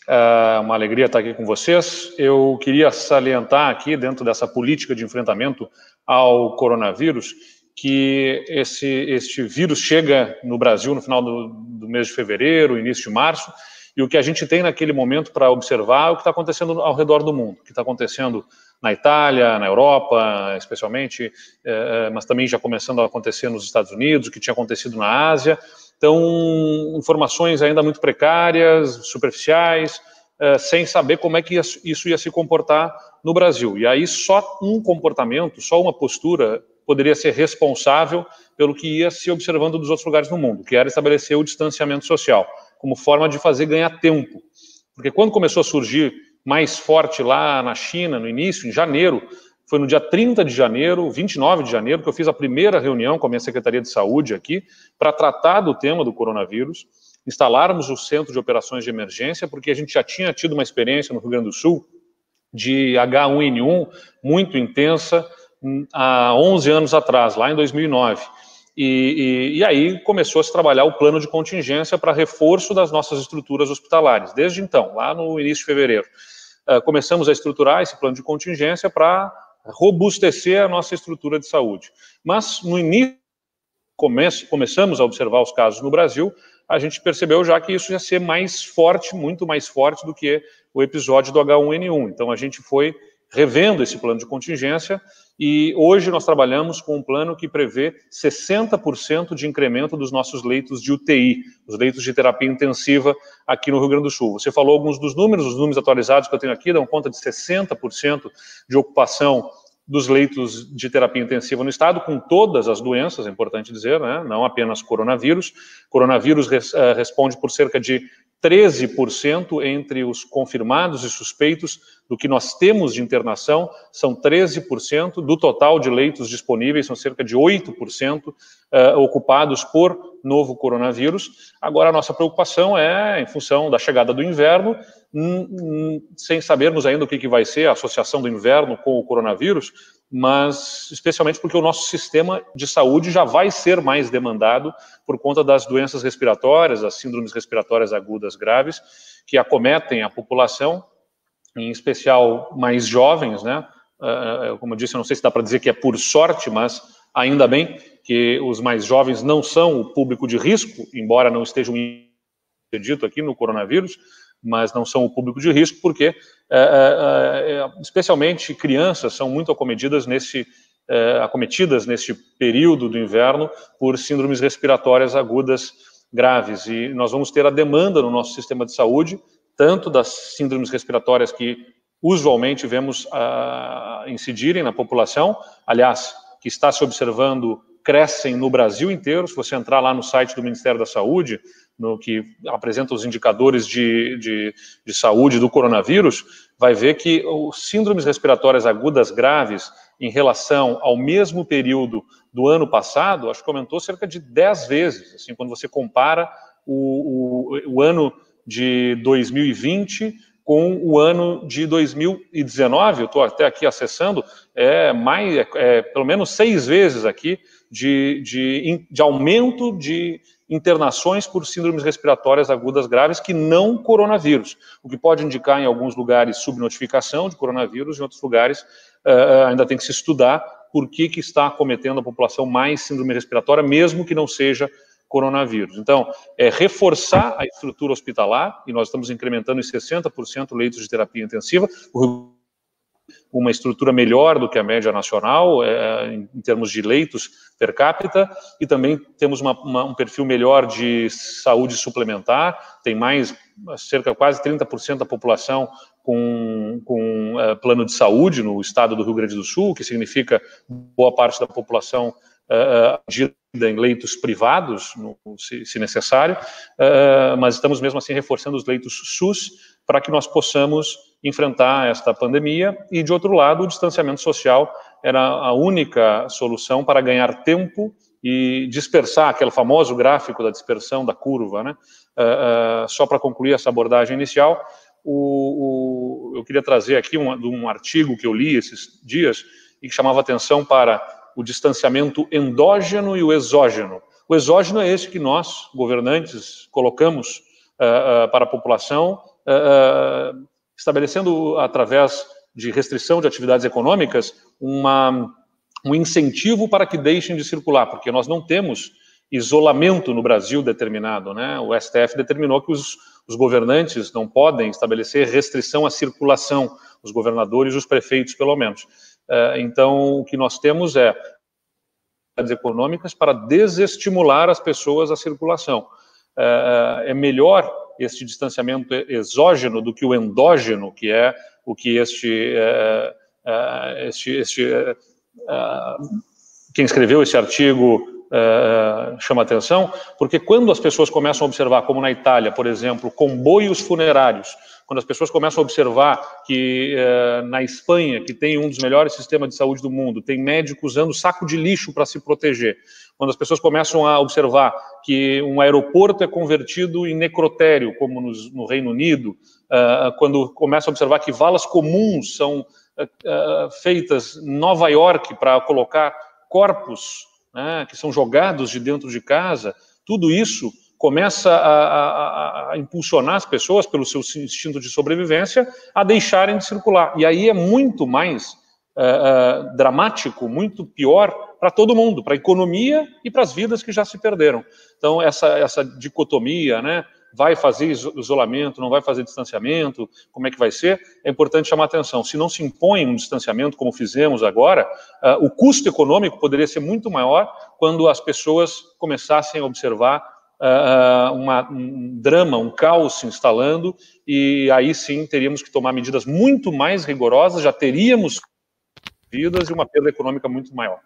[SPEAKER 4] É uma alegria estar aqui com vocês. Eu queria salientar aqui, dentro dessa política de enfrentamento ao coronavírus, que esse este vírus chega no Brasil no final do, do mês de fevereiro, início de março, e o que a gente tem naquele momento para observar é o que está acontecendo ao redor do mundo, o que está acontecendo na Itália, na Europa, especialmente, é, mas também já começando a acontecer nos Estados Unidos, o que tinha acontecido na Ásia. Então, informações ainda muito precárias, superficiais, é, sem saber como é que isso ia se comportar no Brasil. E aí, só um comportamento, só uma postura poderia ser responsável pelo que ia se observando dos outros lugares no mundo, que era estabelecer o distanciamento social, como forma de fazer ganhar tempo. Porque quando começou a surgir mais forte lá na China, no início, em janeiro, foi no dia 30 de janeiro, 29 de janeiro, que eu fiz a primeira reunião com a minha Secretaria de Saúde aqui para tratar do tema do coronavírus, instalarmos o centro de operações de emergência, porque a gente já tinha tido uma experiência no Rio Grande do Sul de H1N1 muito intensa hum, há 11 anos atrás, lá em 2009. E, e, e, aí começou a se trabalhar o plano de contingência para reforço das nossas estruturas hospitalares. Desde então, lá no início de fevereiro, uh, começamos a estruturar esse plano de contingência para robustecer a nossa estrutura de saúde. Mas no início, come começamos a observar os casos no Brasil, a gente percebeu já que isso ia ser mais forte, muito mais forte do que o episódio do H1N1. Então a gente foi revendo esse plano de contingência e hoje nós trabalhamos com um plano que prevê 60% de incremento dos nossos leitos de UTI, os leitos de terapia intensiva aqui no Rio Grande do Sul. Você falou alguns dos números, os números atualizados que eu tenho aqui dão conta de 60% de ocupação dos leitos de terapia intensiva no estado, com todas as doenças, é importante dizer, né? não apenas coronavírus. Coronavírus res, uh, responde por cerca de 13% entre os confirmados e suspeitos do que nós temos de internação, são 13%, do total de leitos disponíveis, são cerca de 8% uh, eh, ocupados por novo coronavírus. Agora, a nossa preocupação é, em função da chegada do inverno, sem sabermos ainda o que vai ser a associação do inverno com o coronavírus, mas especialmente porque o nosso sistema de saúde já vai ser mais demandado por conta das doenças respiratórias, as síndromes respiratórias agudas graves, que acometem a população, em especial mais jovens, né? Uh, como eu disse, eu não sei se dá para dizer que é por sorte, mas ainda bem que os mais jovens não são o público de risco, embora não estejam dito aqui no coronavírus, mas não são o público de risco, porque especialmente crianças são muito acometidas nesse, acometidas nesse período do inverno por síndromes respiratórias agudas graves. E nós vamos ter a demanda no nosso sistema de saúde, tanto das síndromes respiratórias que usualmente vemos uh, incidirem na população, aliás, que está se observando crescem no Brasil inteiro. Se você entrar lá no site do Ministério da Saúde, no que apresenta os indicadores de, de, de saúde do coronavírus, vai ver que os síndromes respiratórias agudas graves, em relação ao mesmo período do ano passado, acho que aumentou cerca de 10 vezes. Assim, quando você compara o, o, o ano de 2020 com o ano de 2019, eu estou até aqui acessando, é mais, é, é, pelo menos seis vezes aqui de, de, de aumento de internações por síndromes respiratórias agudas graves que não coronavírus, o que pode indicar em alguns lugares subnotificação de coronavírus, em outros lugares uh, ainda tem que se estudar por que, que está acometendo a população mais síndrome respiratória, mesmo que não seja coronavírus. Então, é reforçar a estrutura hospitalar, e nós estamos incrementando em 60% leitos de terapia intensiva. O uma estrutura melhor do que a média nacional, é, em, termos de leitos per capita, e também temos uma, uma, um perfil melhor de saúde suplementar, tem mais, cerca quase 30% da população com, com uh, plano de saúde no estado do Rio Grande do Sul, que significa boa parte da população uh, em leitos privados, no, se, se, necessário, uh, mas estamos mesmo assim reforçando os leitos SUS para que nós possamos enfrentar esta pandemia e, de outro lado, o distanciamento social era a única solução para ganhar tempo e dispersar aquele famoso gráfico da dispersão da curva, né? Uh, uh, só para concluir essa abordagem inicial, o, o, eu queria trazer aqui um, um artigo que eu li esses dias e que chamava atenção para o distanciamento endógeno e o exógeno. O exógeno é esse que nós, governantes, colocamos uh, para a população, estabelecendo através de restrição de atividades econômicas uma, um incentivo para que deixem de circular, porque nós não temos isolamento no Brasil determinado, né? O STF determinou que os, os governantes não podem estabelecer restrição à circulação, os governadores, os prefeitos, pelo menos. É, então, o que nós temos é econômicas para desestimular as pessoas à circulação. É, é, é melhor este distanciamento exógeno do que o endógeno, que é o que este, este, este quem escreveu esse artigo chama atenção, porque quando as pessoas começam a observar, como na Itália, por exemplo, comboios funerários, quando as pessoas começam a observar que uh, na Espanha, que tem um dos melhores sistemas de saúde do mundo, tem médico usando saco de lixo para se proteger, quando as pessoas começam a observar que um aeroporto é convertido em necrotério, como no, no Reino Unido, uh, quando começam a observar que valas comuns são feitas em Nova York para colocar corpos né, que são jogados de dentro de casa, tudo isso começa a, a, a, impulsionar as pessoas, pelo seu instinto de sobrevivência, a deixarem de circular. E aí é muito mais uh, uh, dramático, muito pior para todo mundo, para a economia e para as vidas que já se perderam. Então, essa, essa dicotomia, né, vai fazer isolamento, não vai fazer distanciamento, como é que vai ser, é importante chamar atenção. Se não se impõe um distanciamento, como fizemos agora, uh, o custo econômico poderia ser muito maior quando as pessoas começassem a observar uh, uma, um drama, um caos se instalando, e aí sim teríamos que tomar medidas muito mais rigorosas, já teríamos vidas e uma perda econômica muito maior.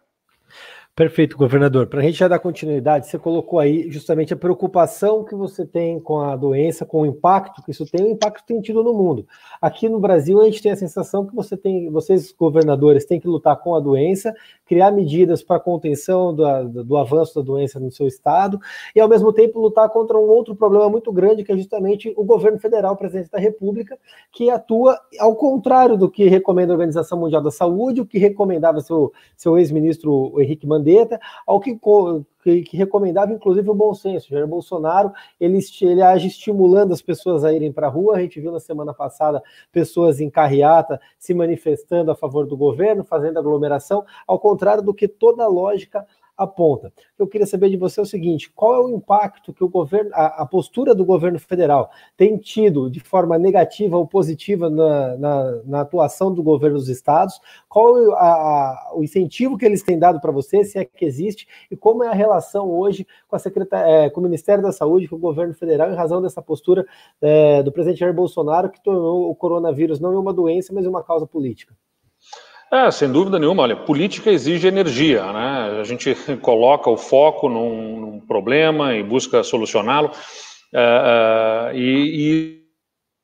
[SPEAKER 2] Perfeito, governador. Para a gente já dar continuidade, você colocou aí justamente a preocupação que você tem com a doença, com o impacto que isso tem, o impacto que tem tido no mundo. Aqui no Brasil, a gente tem a sensação que você tem, vocês, governadores, têm que lutar com a doença, criar medidas para contenção do, do avanço da doença no seu estado, e ao mesmo tempo lutar contra um outro problema muito grande, que é justamente o governo federal, o presidente da República, que atua ao contrário do que recomenda a Organização Mundial da Saúde, o que recomendava seu, seu ex-ministro Henrique Mandetta ao que, que, que, recomendava inclusive o bom senso. Jair Bolsonaro ele, ele age estimulando as pessoas a irem para a rua. A gente viu na semana passada pessoas em carreata se manifestando a favor do governo, fazendo aglomeração, ao contrário do que toda a lógica aponta. Eu queria saber de você o seguinte: qual é o impacto que o governo, a, a postura do governo federal tem tido de forma negativa ou positiva na, na, na atuação do governo dos estados? Qual é a, a, o incentivo que eles têm dado para você, se é que existe, e como é a relação hoje com, a secretar, é, com o Ministério da Saúde, com o governo federal, em razão dessa postura é, do presidente Jair Bolsonaro, que tornou o coronavírus não uma doença, mas uma causa política?
[SPEAKER 4] É, sem dúvida nenhuma. Olha, política exige energia, né? A gente coloca o foco num, num problema e busca solucioná-lo, uh, uh, e,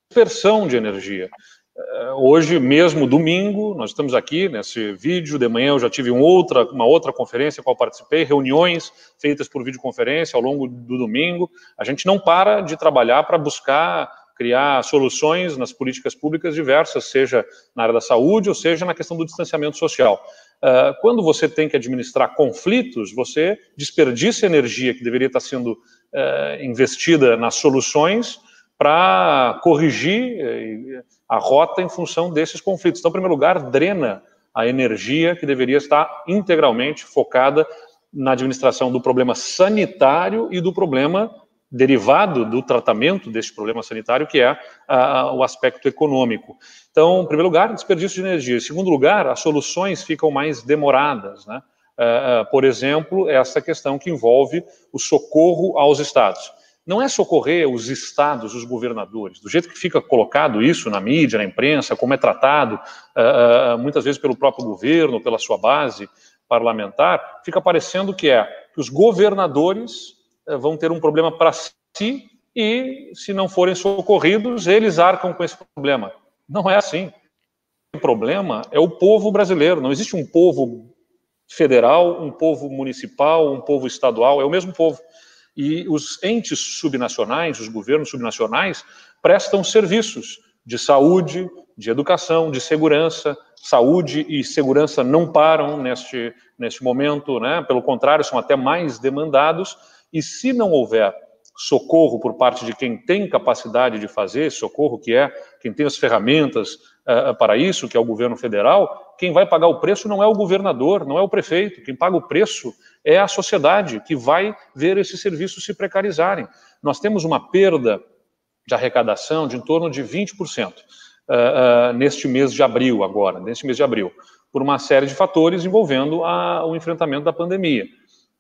[SPEAKER 4] dispersão de energia. Uh, hoje mesmo, domingo, nós estamos aqui nesse vídeo. De manhã eu já tive outra, uma outra conferência a qual participei, reuniões feitas por videoconferência ao longo do domingo. A gente não para de trabalhar para buscar criar soluções nas políticas públicas diversas, seja na área da saúde ou seja na questão do distanciamento social. Uh, quando você tem que administrar conflitos, você desperdiça energia que deveria estar sendo uh, investida nas soluções para corrigir uh, a rota em função desses conflitos. Então, em primeiro lugar, drena a energia que deveria estar integralmente focada na administração do problema sanitário e do problema derivado do tratamento deste problema sanitário, que é o aspecto econômico. Então, em primeiro lugar, desperdício de energia. Em segundo lugar, as soluções ficam mais demoradas. Né? Uh, uh, por exemplo, essa questão que envolve o socorro aos estados. Não é socorrer os estados, os governadores. Do jeito que fica colocado isso na mídia, na imprensa, como é tratado, uh, muitas vezes pelo próprio governo, pela sua base parlamentar, fica parecendo que é que os governadores vão ter um problema para si e, se não forem socorridos, eles arcam com esse problema. Não é assim. O problema é o povo brasileiro. Não existe um povo federal, um povo municipal, um povo estadual, é o mesmo povo. E os entes subnacionais, os governos subnacionais, prestam serviços de saúde, de educação, de segurança. Saúde e segurança não param neste, neste momento, né? pelo contrário, são até mais demandados e se não houver socorro por parte de quem tem capacidade de fazer socorro, que é quem tem as ferramentas uh, para isso, que é o governo federal, quem vai pagar o preço não é o governador, não é o prefeito. Quem paga o preço é a sociedade, que vai ver esses serviços se precarizarem. Nós temos uma perda de arrecadação de em torno de 20% uh, uh, neste mês de abril, agora, neste mês de abril, por uma série de fatores envolvendo a, o enfrentamento da pandemia.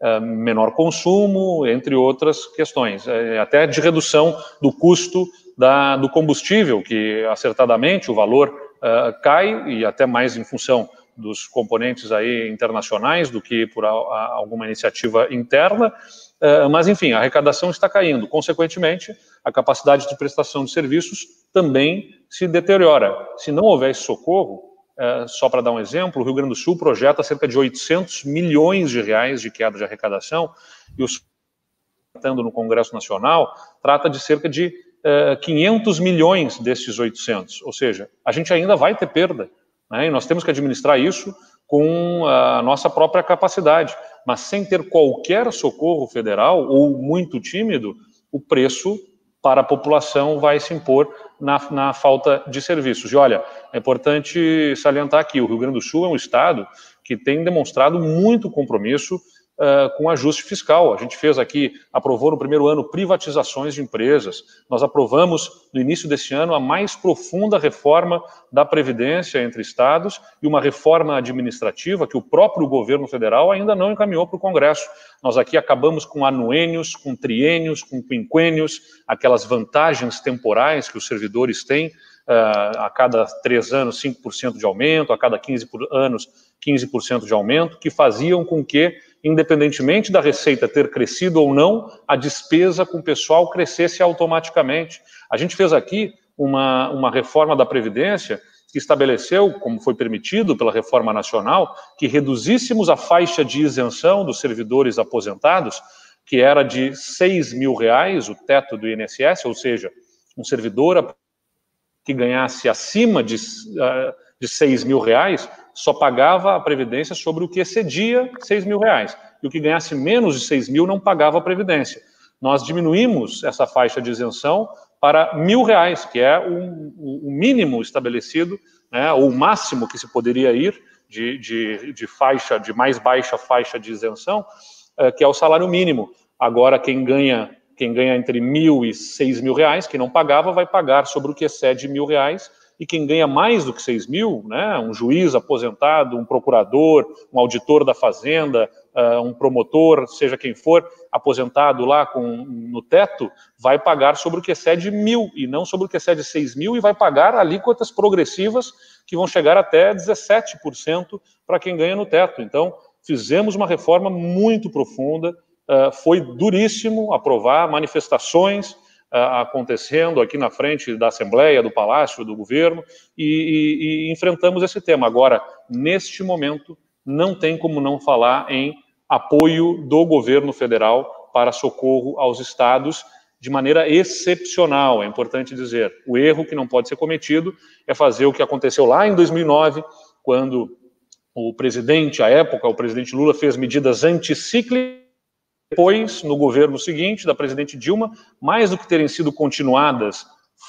[SPEAKER 4] Uh, menor consumo, entre outras questões, é, até de redução do custo da, do combustível, que acertadamente o valor uh, cai, e até mais em função dos componentes aí internacionais do que por a, a, alguma iniciativa interna, uh, mas enfim, a arrecadação está caindo. Consequentemente, a capacidade de prestação de serviços também se deteriora. Se não houver socorro, uh, só para dar um exemplo, o Rio Grande do Sul projeta cerca de 800 milhões de reais de queda de arrecadação, e o tratando no Congresso Nacional, trata de cerca de 500 eh, milhões desses 800, ou seja, a gente ainda vai ter perda, né? e nós temos que administrar isso com a nossa própria capacidade, mas sem ter qualquer socorro federal ou muito tímido, o preço para a população vai se impor na, na, falta de serviços. E olha, é importante salientar aqui: o Rio Grande do Sul é um estado que tem demonstrado muito compromisso uh, com ajuste fiscal. A gente fez aqui, aprovou no primeiro ano privatizações de empresas. Nós aprovamos no início desse ano a mais profunda reforma da Previdência entre estados e uma reforma administrativa que o próprio governo federal ainda não encaminhou para o Congresso. Nós aqui acabamos com anuênios, com triênios, com quinquênios, aquelas vantagens temporais que os servidores têm Uh, a cada três anos 5% de aumento, a cada 15 anos 15% de aumento, que faziam com que independentemente da receita ter crescido ou não, a despesa com o pessoal crescesse automaticamente. A gente fez aqui uma, uma reforma da Previdência que estabeleceu, como foi permitido pela reforma nacional, que reduzíssemos a faixa de isenção dos servidores aposentados, que era de 6 mil reais, o teto do INSS, ou seja, um servidor que ganhasse acima de, ah, de 6 mil reais só pagava a Previdência sobre o que excedia 6 mil reais. E o que ganhasse menos de 6 mil não pagava a Previdência. Nós diminuímos essa faixa de isenção para mil reais, que é o, o mínimo estabelecido, né, ou o máximo que se poderia ir de, de, de faixa, de mais baixa faixa de isenção, é, que é o salário mínimo. Agora, quem ganha, quem ganha entre mil e seis mil reais, que não pagava, vai pagar sobre o que excede mil reais, e quem ganha mais do que 6 mil, né, um juiz aposentado, um procurador, um auditor da fazenda, uh, um promotor, seja quem for, aposentado lá com, no teto, vai pagar sobre o que excede mil e não sobre o que excede 6 mil e vai pagar alíquotas progressivas que vão chegar até 17% para quem ganha no teto. Então, fizemos uma reforma muito profunda, uh, foi duríssimo aprovar manifestações, acontecendo aqui na frente da Assembleia, do Palácio, do governo, e, e, e enfrentamos esse tema. Agora, neste momento, não tem como não falar em apoio do governo federal para socorro aos estados de maneira excepcional, é importante dizer. O erro que não pode ser cometido é fazer o que aconteceu lá em 2009, quando o presidente, à época, o presidente Lula fez medidas anticíclicas depois, no governo seguinte, da presidente Dilma, mais do que terem sido continuadas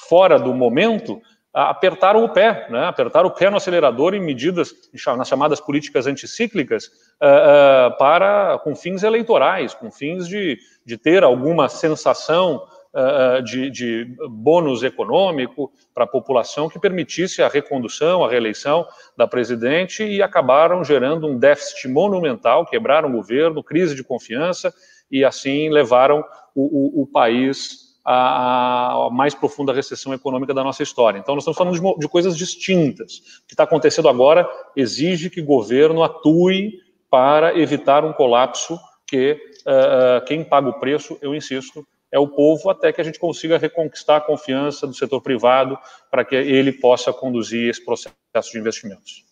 [SPEAKER 4] fora do momento, apertaram o pé, né? apertaram o pé no acelerador em medidas, nas chamadas políticas anticíclicas, uh, uh, para, com fins eleitorais, com fins de, de ter alguma sensação uh, de, de bônus econômico para a população que permitisse a recondução, a reeleição da presidente e acabaram gerando um déficit monumental, quebraram o governo, crise de confiança e assim levaram o, o, o país à, à, mais profunda recessão econômica da nossa história. Então, nós estamos falando de, de coisas distintas. O que está acontecendo agora exige que o governo atue para evitar um colapso que uh, quem paga o preço, eu insisto, é o povo, até que a gente consiga reconquistar a confiança do setor privado para que ele possa conduzir esse processo de investimentos.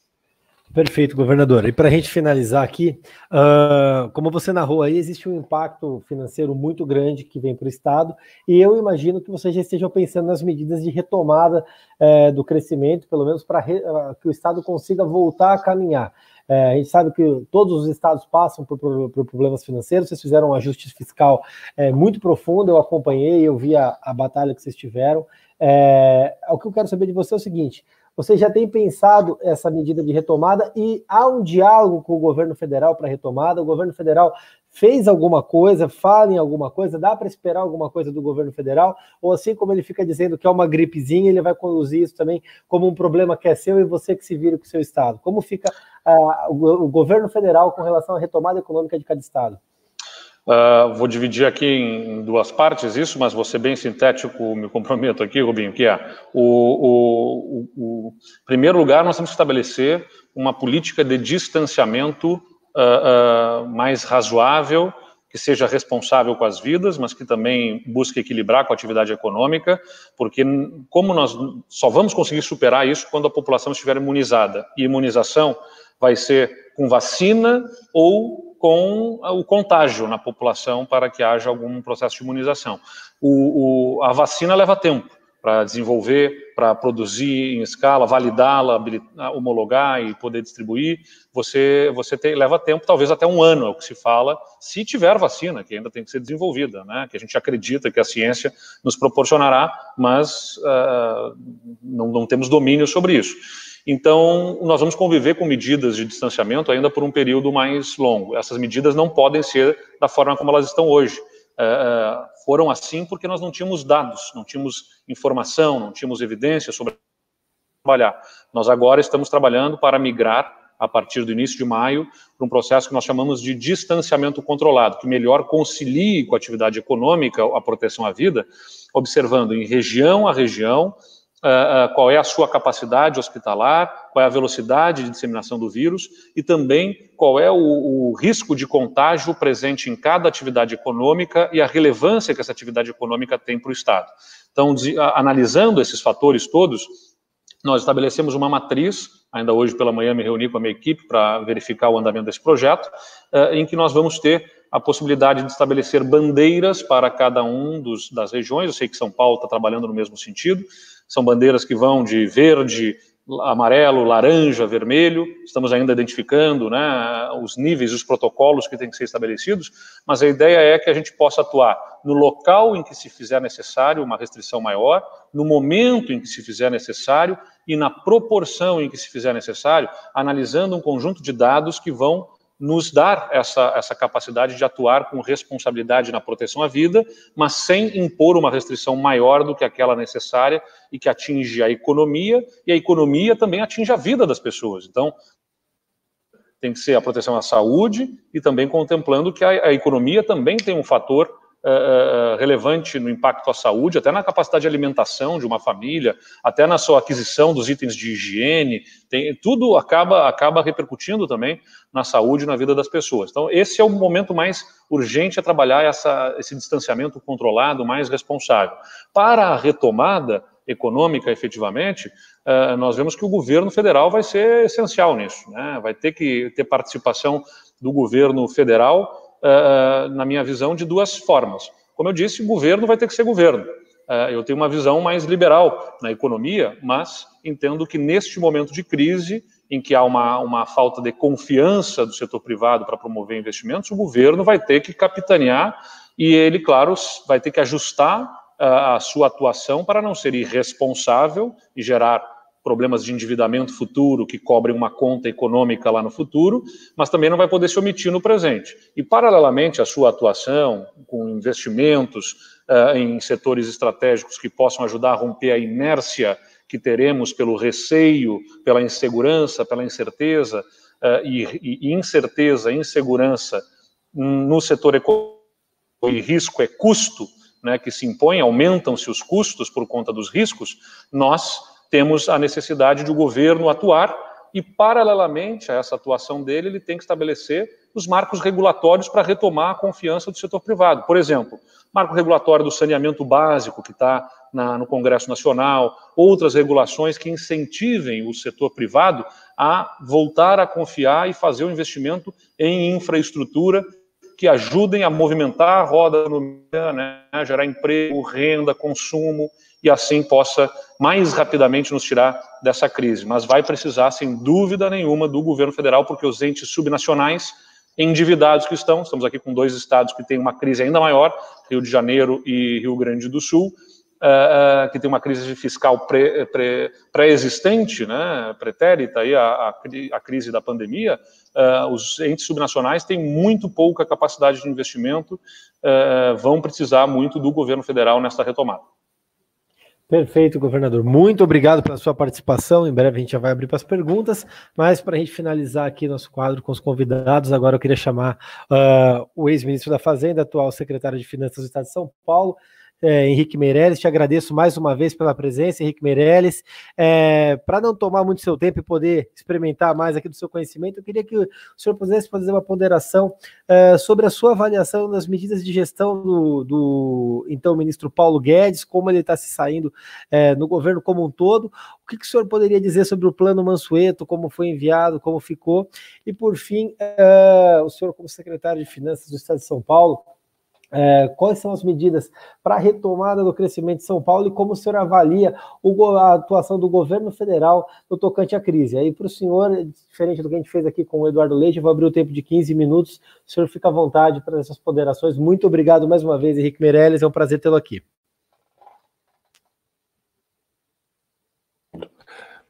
[SPEAKER 2] Perfeito, governador. E para a gente finalizar aqui, uh, como você narrou aí, existe um impacto financeiro muito grande que vem para o Estado, e eu imagino que vocês já estejam pensando nas medidas de retomada uh, do crescimento, pelo menos para uh, que o Estado consiga voltar a caminhar. É, a gente sabe que todos os estados passam por, por, por, problemas financeiros, vocês fizeram um ajuste fiscal é, muito profundo, eu acompanhei, eu vi a, a batalha que vocês tiveram. É, o que eu quero saber de você é o seguinte: Você já tem pensado essa medida de retomada e há um diálogo com o governo federal para retomada? O governo federal fez alguma coisa, fala em alguma coisa, dá para esperar alguma coisa do governo federal? Ou assim como ele fica dizendo que é uma gripezinha, ele vai conduzir isso também como um problema que é seu e você que se vira com o seu estado? Como fica uh, o, o governo federal com relação à retomada econômica de cada estado?
[SPEAKER 4] Uh, vou dividir aqui em duas partes isso, mas vou ser bem sintético, me comprometo aqui, Rubinho, que é o, o, o, primeiro lugar nós temos que estabelecer uma política de distanciamento uh, uh, mais razoável, que seja responsável com as vidas, mas que também busque equilibrar com a atividade econômica, porque como nós só vamos conseguir superar isso quando a população estiver imunizada, e imunização vai ser com vacina ou com o contágio na população para que haja algum processo de imunização. O, o, a vacina leva tempo para desenvolver, para produzir em escala, validá-la, homologar e poder distribuir. Você, você tem, leva tempo, talvez até um ano, é o que se fala, se tiver vacina, que ainda tem que ser desenvolvida, né? que a gente acredita que a ciência nos proporcionará, mas uh, não, não temos domínio sobre isso. Então, nós vamos conviver com medidas de distanciamento ainda por um período mais longo. Essas medidas não podem ser da forma como elas estão hoje. É, é, foram assim porque nós não tínhamos dados, não tínhamos informação, não tínhamos evidência sobre trabalhar. Nós agora estamos trabalhando para migrar a partir do início de maio, para um processo que nós chamamos de distanciamento controlado, que melhor concilie com a atividade econômica a proteção à vida, observando em região a região, uh, qual é a sua capacidade hospitalar, qual é a velocidade de disseminação do vírus e também qual é o, o risco de contágio presente em cada atividade econômica e a relevância que essa atividade econômica tem para o Estado. Então, analisando esses fatores todos, nós estabelecemos uma matriz, ainda hoje pela manhã me reuni com a minha equipe para verificar o andamento desse projeto, uh, em que nós vamos ter a possibilidade de estabelecer bandeiras para cada um dos, das regiões. Eu sei que São Paulo está trabalhando no mesmo sentido. São bandeiras que vão de verde, amarelo, laranja, vermelho. Estamos ainda identificando né, os níveis, os protocolos que têm que ser estabelecidos, mas a ideia é que a gente possa atuar no local em que se fizer necessário uma restrição maior, no momento em que se fizer necessário e na proporção em que se fizer necessário, analisando um conjunto de dados que vão nos dar essa, essa capacidade de atuar com responsabilidade na proteção à vida, mas sem impor uma restrição maior do que aquela necessária e que atinge a economia, e a economia também atinge a vida das pessoas. Então, tem que ser a proteção à saúde e também contemplando que a, a economia também tem um fator uh, relevante no impacto à saúde, até na capacidade de alimentação de uma família, até na sua aquisição dos itens de higiene, tem, tudo acaba, acaba repercutindo também na saúde e na vida das pessoas. Então, esse é o momento mais urgente a trabalhar essa, esse distanciamento controlado, mais responsável. Para a retomada econômica, efetivamente, nós vemos que o governo federal vai ser essencial nisso, né? vai ter que ter participação do governo federal na minha visão, de duas formas. Como eu disse, o governo vai ter que ser governo. Uh, eu tenho uma visão mais liberal na economia, mas entendo que neste momento de crise, em que há uma, uma falta de confiança do setor privado para promover investimentos, o governo vai ter que capitanear e ele, claro, vai ter que ajustar a sua atuação para não ser irresponsável e gerar problemas de endividamento futuro que cobrem uma conta econômica lá no futuro, mas também não vai poder se omitir no presente. E, paralelamente à sua atuação com investimentos uh, em setores estratégicos que possam ajudar a romper a inércia que teremos pelo receio, pela insegurança, pela incerteza uh, e, e, incerteza, insegurança no setor econômico e risco é custo, né, que se impõe, aumentam-se os custos por conta dos riscos, nós temos a necessidade de o governo atuar e, paralelamente a essa atuação dele, ele tem que estabelecer os marcos regulatórios para retomar a confiança do setor privado. Por exemplo, marco regulatório do saneamento básico, que está no Congresso Nacional, outras regulações que incentivem o setor privado a voltar a confiar e fazer o investimento em infraestrutura que ajudem a movimentar a roda né, gerar emprego, renda, consumo e assim possa mais rapidamente nos tirar dessa crise. Mas vai precisar, sem dúvida nenhuma, do governo federal, porque os entes subnacionais endividados que estão, estamos aqui com dois estados que têm uma crise ainda maior, Rio de Janeiro e Rio Grande do Sul, uh, que tem uma crise fiscal pré-existente, pré, né, pretérita, aí, a, a, crise da pandemia, uh, os entes subnacionais têm muito pouca capacidade de investimento, uh, vão precisar muito do governo federal nessa retomada.
[SPEAKER 2] Perfeito, governador. Muito obrigado pela sua participação. Em breve a gente já vai abrir para as perguntas, mas para a gente finalizar aqui nosso quadro com os convidados, agora eu queria chamar uh, o ex-ministro da Fazenda, atual secretário de Finanças do Estado de São Paulo, é, Henrique Meirelles. Te agradeço mais uma vez pela presença, Henrique Meirelles. É, Para não tomar muito seu tempo e poder experimentar mais aqui do seu conhecimento, eu queria que o senhor pudesse fazer uma ponderação é, sobre a sua avaliação das medidas de gestão do, do então ministro Paulo Guedes, como ele está se saindo é, no governo como um todo. O que, que, o senhor poderia dizer sobre o plano Mansueto, como foi enviado, como ficou? E, por fim, é, o senhor, como secretário de Finanças do Estado de São Paulo, é, quais são as medidas para a retomada do crescimento de São Paulo e como o senhor avalia o, a atuação do governo federal no tocante à crise? Aí, para o senhor, diferente do que a gente fez aqui com o Eduardo Leite, vou abrir o tempo de 15 minutos. O senhor fica à vontade para essas ponderações. Muito obrigado mais uma vez, Henrique Meirelles. É um prazer tê-lo aqui.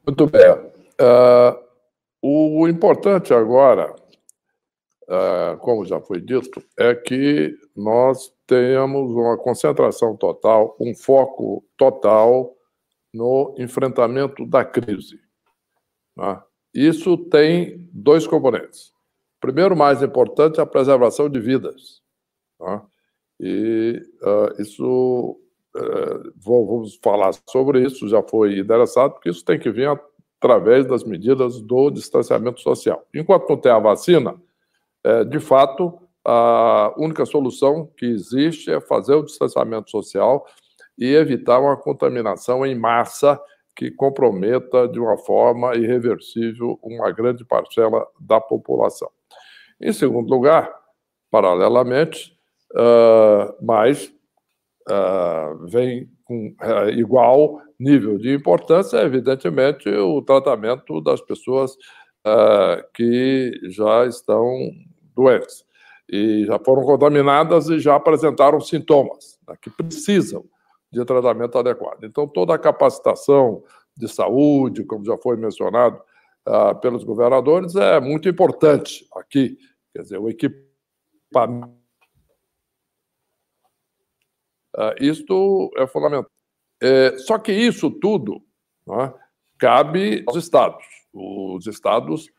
[SPEAKER 6] Muito bem. Uh, o importante agora ah, como já foi dito, é que nós tenhamos uma concentração total, um foco total no enfrentamento da crise. Né? Isso tem dois componentes. Primeiro, mais importante, a preservação de vidas. Né? E uh, isso, uh, vamos falar sobre isso, já foi endereçado, porque isso tem que vir através das medidas do distanciamento social. Enquanto não tem a vacina, é, de fato, a única solução que existe é fazer o distanciamento social e evitar uma contaminação em massa que comprometa de uma forma irreversível uma grande parcela da população. Em segundo lugar, paralelamente, uh, mas uh, vem com uh, igual nível de importância, evidentemente, o tratamento das pessoas que já estão doentes e já foram contaminadas e já apresentaram sintomas né, que precisam de tratamento adequado. Então, toda a capacitação de saúde, como já foi mencionado uh, pelos governadores, é muito importante aqui. Quer dizer, o equipamento. Uh, isto é fundamental. É, só que isso tudo né, cabe aos estados. Os estados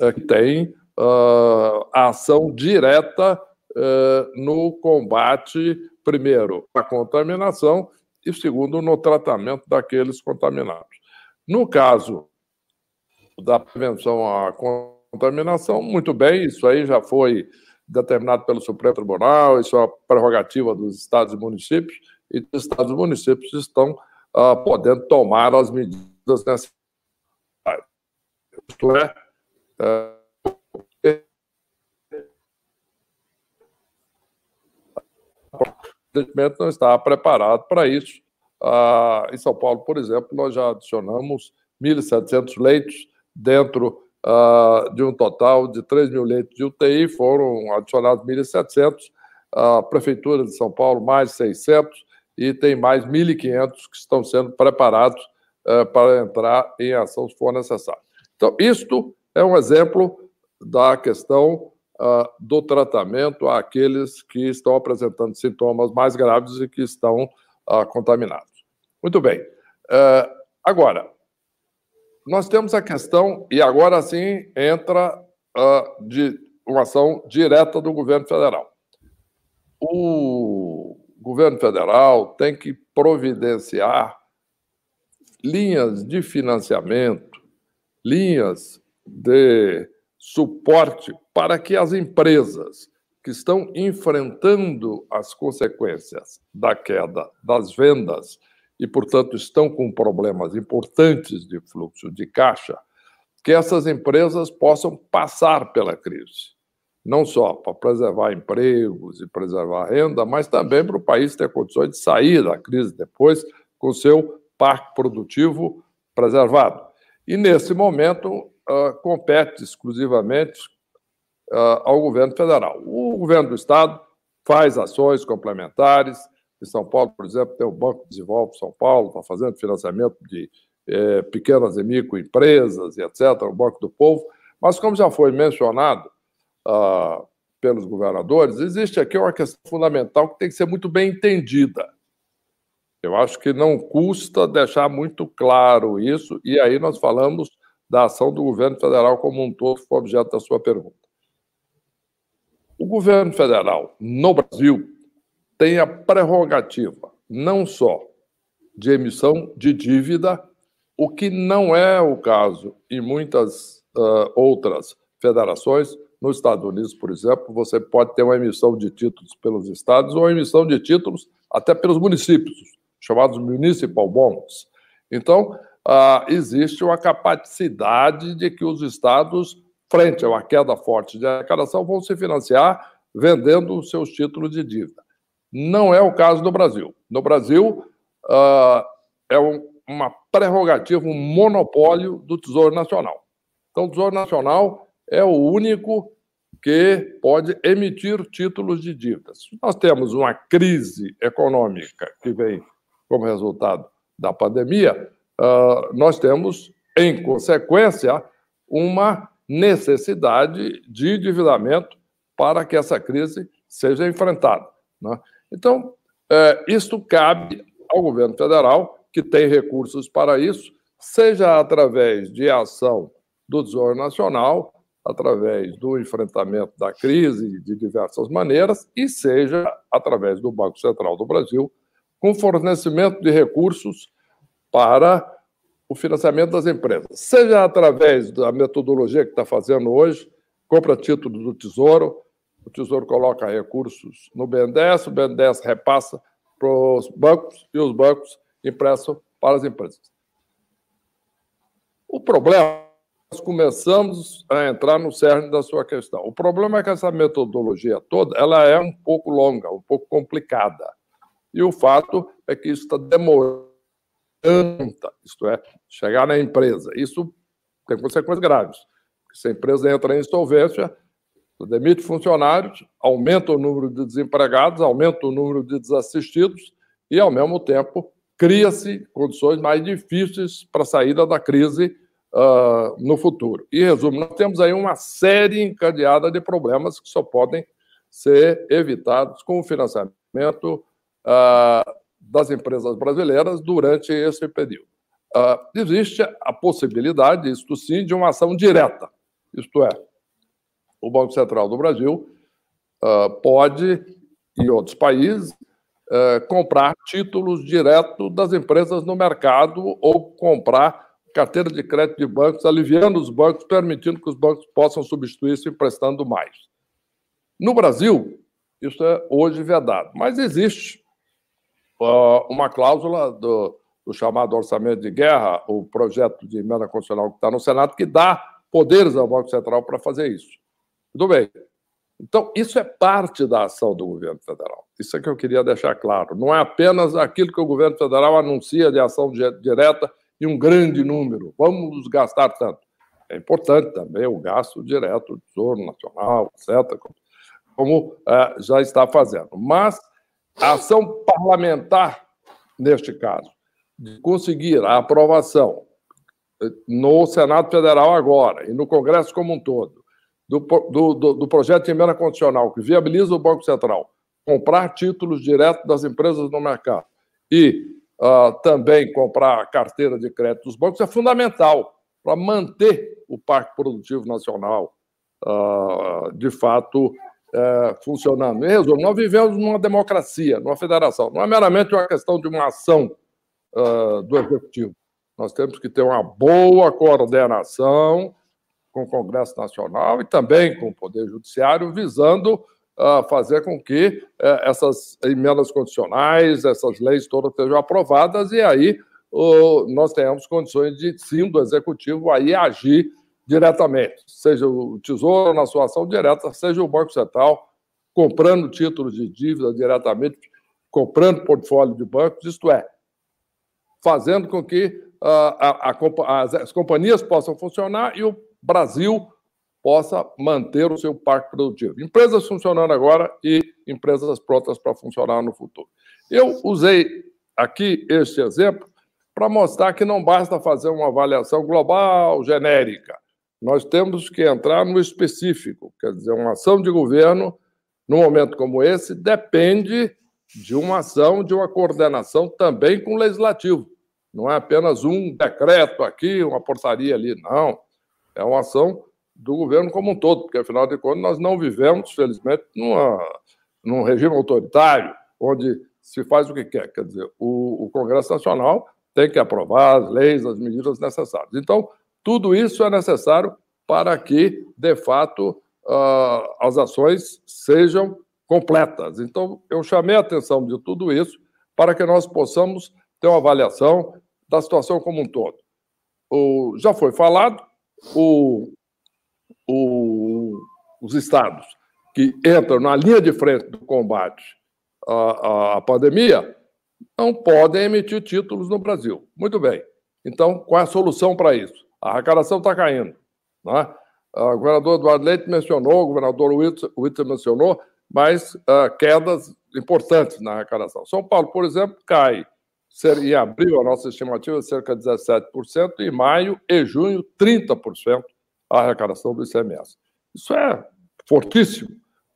[SPEAKER 6] é, têm uh, a ação direta uh, no combate, primeiro, à contaminação e, segundo, no tratamento daqueles contaminados. No caso da prevenção à contaminação, muito bem, isso aí já foi determinado pelo Supremo Tribunal, isso é uma prerrogativa dos estados e municípios, e os estados e municípios estão uh, podendo tomar as medidas necessárias. Isto é, uh, evidentemente não estava preparado para isso. Ah, em São Paulo, por exemplo, nós já adicionamos 1.700 leitos dentro ah, de um total de 3 mil leitos de UTI, foram adicionados 1.700. A Prefeitura de São Paulo, mais 600, e tem mais 1.500 que estão sendo preparados ah, para entrar em ação se for necessário. Então, isto é um exemplo da questão uh, do tratamento àqueles que estão apresentando sintomas mais graves e que estão uh, contaminados. Muito bem. Uh, agora, nós temos a questão, e agora sim entra de uma ação direta do governo federal. O governo federal tem que providenciar linhas de financiamento, linhas de suporte para que as empresas que estão enfrentando as consequências da queda das vendas e, portanto, estão com problemas importantes de fluxo de caixa, que essas empresas possam passar pela crise. Não só para preservar empregos e preservar renda, mas também para o país ter condições de sair da crise depois com seu parque produtivo preservado. E, nesse momento, uh, compete exclusivamente uh, ao governo federal. O governo do Estado faz ações complementares, Em São Paulo, por exemplo, tem o Banco Desenvolve São Paulo, está fazendo financiamento de é, pequenas e microempresas etc., o Banco do Povo. Mas, como já foi mencionado ah, pelos governadores, existe aqui uma questão fundamental que tem que ser muito bem entendida. Eu acho que não custa deixar muito claro isso, e aí nós falamos da ação do governo federal como um todo, que foi objeto da sua pergunta. O governo federal, no Brasil, tem a prerrogativa não só de emissão de dívida, o que não é o caso em muitas uh, outras federações. Nos Estados Unidos, por exemplo, você pode ter uma emissão de títulos pelos estados ou emissão de títulos até pelos municípios, chamados municipal bonds. Então, uh, existe uma capacidade de que os estados, frente a uma queda forte de arrecadação, vão se financiar vendendo seus títulos de dívida. Não é o caso do Brasil. No Brasil, uh, é um, uma prerrogativa, um monopólio do Tesouro Nacional. Então, o Tesouro Nacional é o único que pode emitir títulos de dívidas. Nós temos uma crise econômica que vem como resultado da pandemia, uh, nós temos, em consequência, uma necessidade de endividamento para que essa crise seja enfrentada. Né? Então, é, isto cabe ao governo federal, que tem recursos para isso, seja através de ação do Tesouro Nacional, através do enfrentamento da crise de diversas maneiras, e seja através do Banco Central do Brasil, com fornecimento de recursos para o financiamento das empresas, seja através da metodologia que está fazendo hoje, compra títulos do Tesouro, o Tesouro coloca recursos no BNDES, o BNDES repassa para os bancos e os bancos emprestam para as empresas. O problema, nós começamos a entrar no cerne da sua questão. O problema é que essa metodologia toda ela é um pouco longa, um pouco complicada. E o fato é que isso está demorando, isto é, chegar na empresa. Isso tem consequências graves. Se a empresa entra em insolvência, demite funcionários, aumenta o número de desempregados, aumenta o número de desassistidos e, ao mesmo tempo, cria-se condições mais difíceis para a saída da crise uh, no futuro. E, resumo, nós temos aí uma série encadeada de problemas que só podem ser evitados com o financiamento uh, das empresas brasileiras durante esse período. Uh, existe a possibilidade, isto sim, de uma ação direta, isto é, o Banco Central do Brasil uh, pode, em outros países, uh, comprar títulos direto das empresas no mercado ou comprar carteira de crédito de bancos, aliviando os bancos, permitindo que os bancos possam substituir isso emprestando mais. No Brasil, isso é hoje vedado, mas existe uma cláusula do, do chamado orçamento de guerra, o projeto de emenda constitucional que está no Senado, que dá poderes ao Banco Central para fazer isso. Tudo bem. Então, isso é parte da ação do governo federal. Isso é que eu queria deixar claro. Não é apenas aquilo que o governo federal anuncia de ação direta e um grande número. Vamos gastar tanto. É importante também o gasto direto do Tesouro Nacional, etc., como é, já está fazendo. Mas a ação parlamentar, neste caso, de conseguir a aprovação no Senado Federal agora e no Congresso como um todo, do, do, do projeto de emenda condicional que viabiliza o Banco Central comprar títulos direto das empresas no mercado e uh, também comprar a carteira de crédito dos bancos é fundamental para manter o parque produtivo nacional uh, de fato uh, funcionando. Em resumo, nós vivemos numa democracia, numa federação. Não é meramente uma questão de uma ação ah, do executivo. Nós temos que ter uma boa coordenação com o Congresso Nacional e também com o Poder Judiciário, visando uh, fazer com que uh, essas emendas condicionais, essas leis todas sejam aprovadas e aí nós tenhamos condições de, sim, do Executivo aí agir diretamente, seja o Tesouro na sua ação direta, seja o Banco Central comprando títulos de dívida diretamente, comprando portfólio de bancos, isto é, fazendo com que a, a, a, as companhias possam funcionar e o Brasil possa manter o seu parque produtivo. Empresas funcionando agora e empresas prontas para funcionar no futuro. Eu usei aqui este exemplo para mostrar que não basta fazer uma avaliação global, genérica. Nós temos que entrar no específico, quer dizer, uma ação de governo, num momento como esse, depende de uma ação, de uma coordenação também com o legislativo. Não é apenas um decreto aqui, uma portaria ali, não. É uma ação do governo como um todo, porque, afinal de contas, nós não vivemos, felizmente, numa, num regime autoritário, onde se faz o que quer. Quer dizer, o, o Congresso Nacional tem que aprovar as leis, as medidas necessárias. Então, tudo isso é necessário para que, de fato, uh, as ações sejam completas. Então, eu chamei a atenção de tudo isso para que nós possamos ter uma avaliação da situação como um todo. O, já foi falado, o, o, os estados que entram na linha de frente do combate à, à pandemia não podem emitir títulos no Brasil. Muito bem. Então, qual é a solução para isso? A arrecadação está caindo. Né? O governador Eduardo Leite mencionou, o governador Witter mencionou, mas uh, quedas importantes na arrecadação. São Paulo, por exemplo, cai em abril, a nossa estimativa é cerca de 17%, e em maio e junho, 30% a arrecadação do ICMS. Isso é fortíssimo.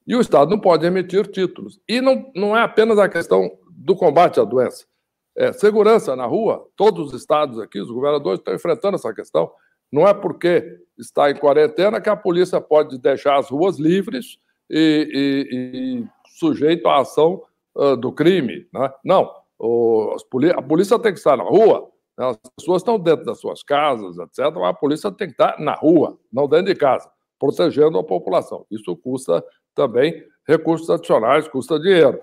[SPEAKER 6] E o Estado não pode emitir títulos. E não, não é apenas a questão do combate à doença. É, segurança na rua, todos os estados aqui, os governadores estão enfrentando essa questão. Não é porque está em quarentena que a polícia pode deixar as ruas livres e, e, e sujeito à ação uh, do crime. Né? Não. O, a polícia tem que estar na rua, né? as pessoas estão dentro das suas casas, etc. Mas a polícia tem que estar na rua, não dentro de casa, protegendo a população. Isso custa também recursos adicionais, custa dinheiro.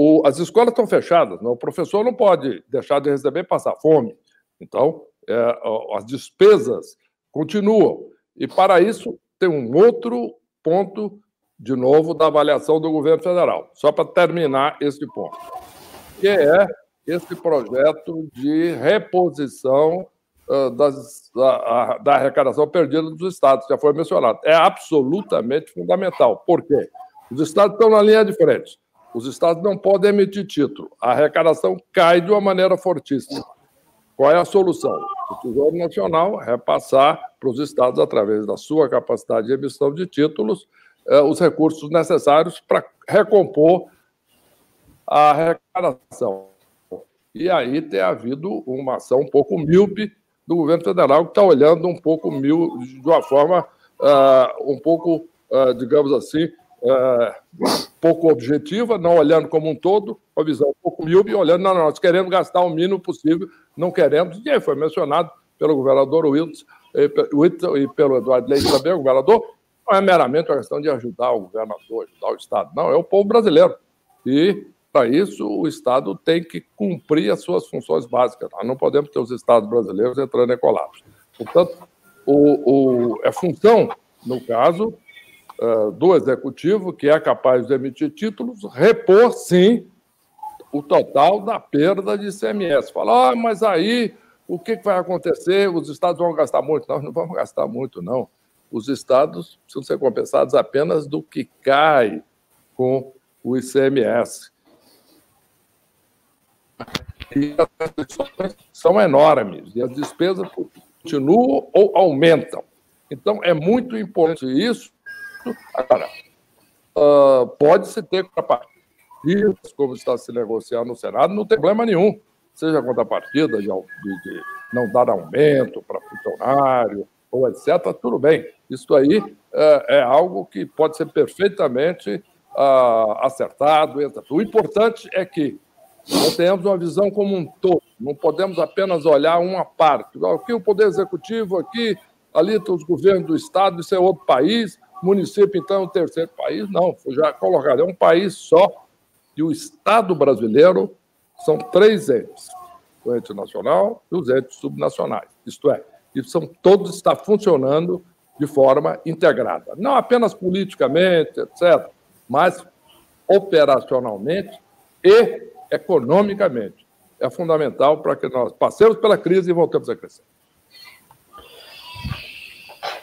[SPEAKER 6] O, as escolas estão fechadas, né? o professor não pode deixar de receber passar fome. Então, é, as despesas continuam. E, para isso, tem um outro ponto, de novo, da avaliação do governo federal. Só para terminar esse ponto que é esse projeto de reposição uh, das, da, da, arrecadação perdida dos estados, já foi mencionado. É absolutamente fundamental. Por quê? Os estados estão na linha de frente. Os estados não podem emitir título. A arrecadação cai de uma maneira fortíssima. Qual é a solução? O Tesouro Nacional repassar para os estados, através da sua capacidade de emissão de títulos, eh, os recursos necessários para recompor a arrecadação. E aí tem havido uma ação um pouco míope do governo federal, que está olhando um pouco mil, de uma forma uh, um pouco, uh, digamos assim, uh, pouco objetiva, não olhando como um todo, uma visão um pouco míope, olhando, não, não, nós queremos gastar o mínimo possível, não queremos, e aí foi mencionado pelo governador Wilson e pelo Eduardo Leite também, o governador, não é meramente uma questão de ajudar o governador, ajudar o Estado, não, é o povo brasileiro. E para isso, o Estado tem que cumprir as suas funções básicas. Nós não podemos ter os Estados brasileiros entrando em colapso. Portanto, o, o, é função, no caso, uh, do Executivo, que é capaz de emitir títulos, repor, sim, o total da perda de ICMS. Falar, ah, mas aí o que vai acontecer? Os estados vão gastar muito? Não, não vão gastar muito, não. Os estados precisam ser compensados apenas do que cai com o ICMS e as restrições são enormes e as despesas continuam ou aumentam. Então, é muito importante isso. Agora, uh, pode-se ter contrapartidas, como está se negociando no Senado, não tem problema nenhum. Seja contrapartida de, de, não dar aumento para funcionário, ou etc., tudo bem. Isso aí uh, é algo que pode ser perfeitamente uh, acertado. O importante é que nós temos uma visão como um todo, não podemos apenas olhar uma parte. Aqui o Poder Executivo, aqui, ali os governos do Estado, isso é outro país, município, então, é um terceiro país. Não, foi já colocado, é um país só. E o Estado brasileiro são três entes: o ente nacional e os entes subnacionais. Isto é, e são todos está funcionando de forma integrada, não apenas politicamente, etc., mas operacionalmente e economicamente. É fundamental para que nós passemos pela crise e voltemos a crescer.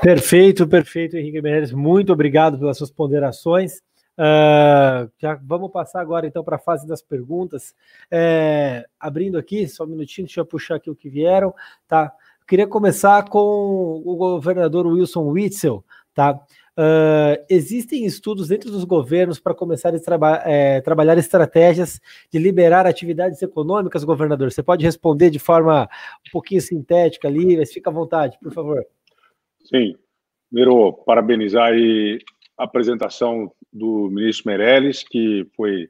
[SPEAKER 2] Perfeito, perfeito, Henrique Meirelles. Muito obrigado pelas suas ponderações. Uh, já vamos passar agora então para a fase das perguntas. É, abrindo aqui, só um minutinho, deixa eu puxar aqui o que vieram. Tá? Queria começar com o governador Wilson Witzel. Tá? Uh, existem estudos dentro dos governos para começar a traba é, trabalhar estratégias de liberar atividades econômicas, governador? Você pode responder de forma um pouquinho sintética ali, mas fica à vontade, por favor.
[SPEAKER 3] Sim. Primeiro, parabenizar a apresentação do ministro Meirelles, que foi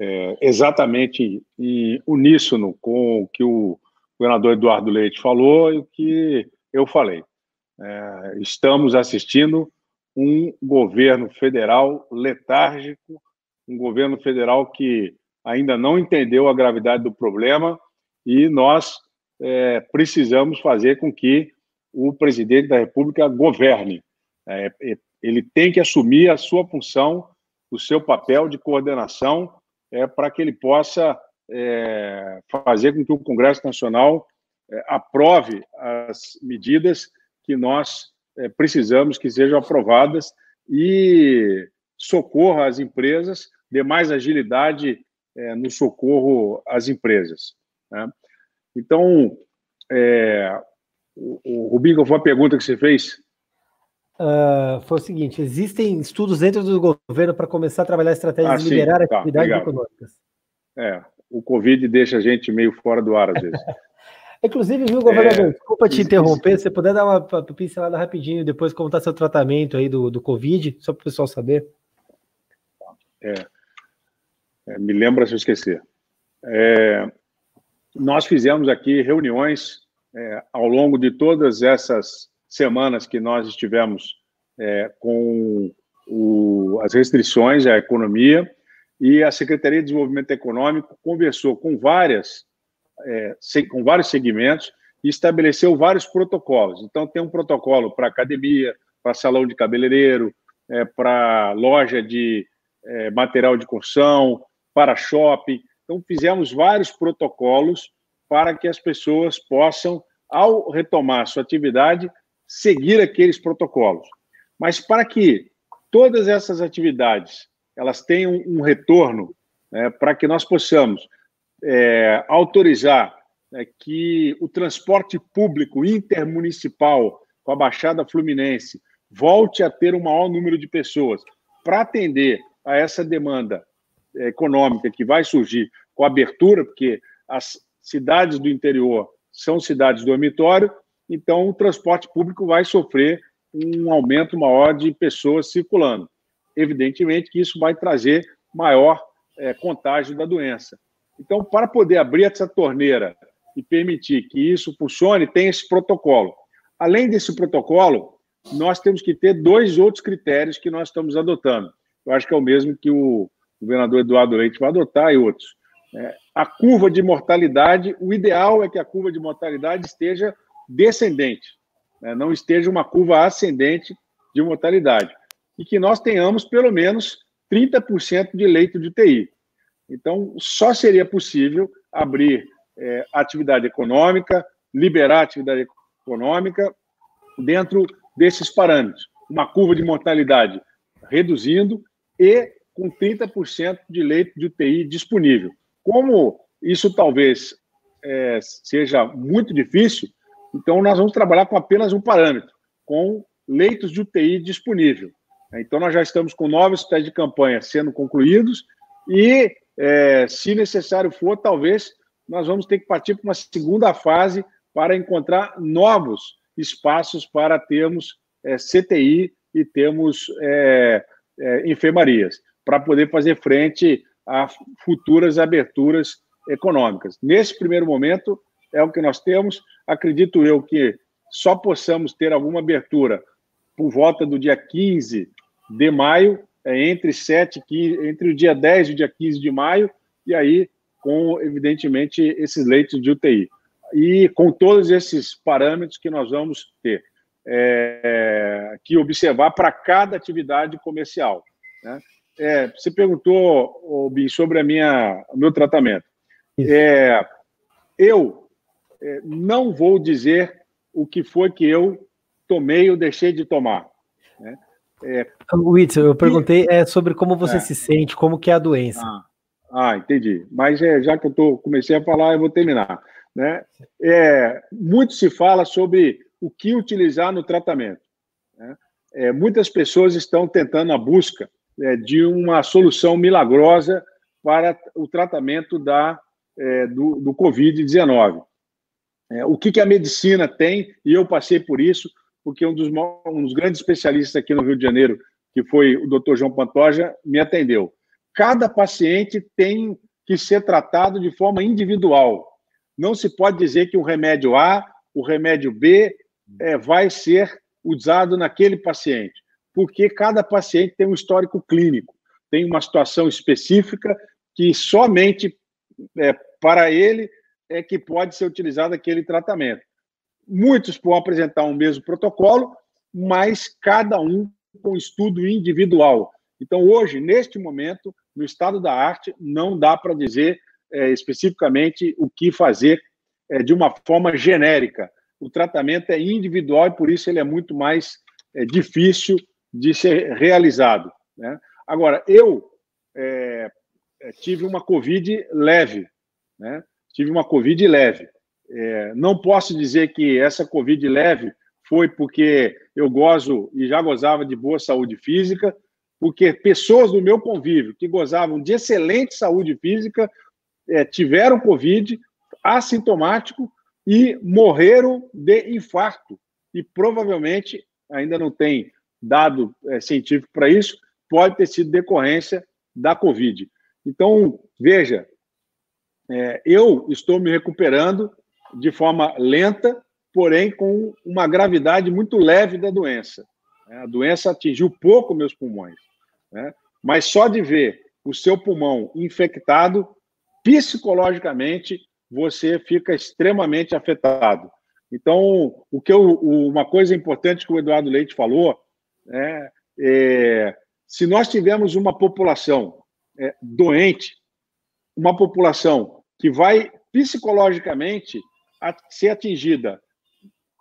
[SPEAKER 3] é, exatamente em uníssono com o que o governador Eduardo Leite falou e o que eu falei. É, estamos assistindo um governo federal letárgico, um governo federal que ainda não entendeu a gravidade do problema e nós é, precisamos fazer com que o presidente da República governe. É, ele tem que assumir a sua função, o seu papel de coordenação, é, para que ele possa é, fazer com que o Congresso Nacional é, aprove as medidas que nós é, precisamos que sejam aprovadas e socorra as empresas, dê mais agilidade é, no socorro às empresas. Né? Então, é, o, o Rubinho, foi a pergunta que você fez?
[SPEAKER 2] Uh, foi o seguinte: existem estudos dentro do governo para começar a trabalhar estratégias ah, de liberar tá, atividades obrigado. econômicas.
[SPEAKER 3] É, o Covid deixa a gente meio fora do ar às vezes.
[SPEAKER 2] Inclusive, viu, governador? É, desculpa te interromper, se você puder dar uma pincelada rapidinho depois como está seu tratamento aí do, do Covid, só para o pessoal saber.
[SPEAKER 3] É, é, me lembra se eu esquecer. É, nós fizemos aqui reuniões é, ao longo de todas essas semanas que nós estivemos é, com o, as restrições à economia e a Secretaria de Desenvolvimento Econômico conversou com várias é, com vários segmentos e estabeleceu vários protocolos. Então tem um protocolo para academia, para salão de cabeleireiro, é, para loja de é, material de construção, para shopping. Então fizemos vários protocolos para que as pessoas possam, ao retomar sua atividade, seguir aqueles protocolos. Mas para que todas essas atividades elas tenham um retorno, né, para que nós possamos é, autorizar né, que o transporte público intermunicipal com a Baixada Fluminense volte a ter um maior número de pessoas para atender a essa demanda econômica que vai surgir com a abertura, porque as cidades do interior são cidades dormitório, então o transporte público vai sofrer um aumento maior de pessoas circulando. Evidentemente que isso vai trazer maior é, contágio da doença. Então, para poder abrir essa torneira e permitir que isso funcione, tem esse protocolo. Além desse protocolo, nós temos que ter dois outros critérios que nós estamos adotando. Eu acho que é o mesmo que o governador Eduardo Leite vai adotar e outros. É, a curva de mortalidade, o ideal é que a curva de mortalidade esteja descendente, né? não esteja uma curva ascendente de mortalidade. E que nós tenhamos pelo menos 30% de leito de UTI. Então, só seria possível abrir é, atividade econômica, liberar atividade econômica dentro desses parâmetros. Uma curva de mortalidade reduzindo e com 30% de leito de UTI disponível. Como isso talvez é, seja muito difícil, então, nós vamos trabalhar com apenas um parâmetro, com leitos de UTI disponível. Então, nós já estamos com nove hospitais de campanha sendo concluídos e, é, se necessário for, talvez nós vamos ter que partir para uma segunda fase para encontrar novos espaços para termos é, CTI e termos é, é, enfermarias, para poder fazer frente a futuras aberturas econômicas. Nesse primeiro momento, é o que nós temos. Acredito eu que só possamos ter alguma abertura por volta do dia 15 de maio, é, entre 7 15, entre o dia 10 e o dia 15 de maio, e aí com, evidentemente, esses leitos de UTI. E com todos esses parâmetros que nós vamos ter é, que observar para cada atividade comercial. Né? É, você perguntou, Bin, sobre a minha, o meu tratamento. É, eu é, não vou dizer o que foi que eu tomei ou deixei de tomar. Né?
[SPEAKER 2] É... Eu perguntei é, sobre como você é. se sente, como que é a doença.
[SPEAKER 3] Ah, ah entendi. Mas é, já que eu tô, comecei a falar, eu vou terminar. Né? É, muito se fala sobre o que utilizar no tratamento. Né? É, muitas pessoas estão tentando a busca é, de uma solução milagrosa para o tratamento da, é, do, do Covid-19. É, o que, que a medicina tem, e eu passei por isso, porque um dos, um dos grandes especialistas aqui no Rio de Janeiro, que foi o doutor João Pantoja, me atendeu. Cada paciente tem que ser tratado de forma individual. Não se pode dizer que o remédio A, o remédio B, é, vai ser usado naquele paciente, porque cada paciente tem um histórico clínico, tem uma situação específica que somente é, para ele é que pode ser utilizado aquele tratamento. Muitos podem apresentar um mesmo protocolo, mas cada um com estudo individual. Então, hoje, neste momento, no estado da arte, não dá para dizer é, especificamente o que fazer é, de uma forma genérica. O tratamento é individual e, por isso, ele é muito mais é, difícil de ser realizado. Né? Agora, eu é, é, tive uma Covid leve, né? tive uma Covid leve. É, não posso dizer que essa Covid leve foi porque eu gozo e já gozava de boa saúde física, porque pessoas do meu convívio que gozavam de excelente saúde física é, tiveram Covid assintomático e morreram de infarto. E provavelmente, ainda não tem dado é, científico para isso, pode ter sido decorrência da Covid. Então, veja, é, eu estou me recuperando de forma lenta, porém com uma gravidade muito leve da doença. É, a doença atingiu pouco meus pulmões, né? mas só de ver o seu pulmão infectado, psicologicamente, você fica extremamente afetado. Então, o que eu, uma coisa importante que o Eduardo Leite falou é, é se nós tivermos uma população é, doente, uma população que vai psicologicamente ser atingida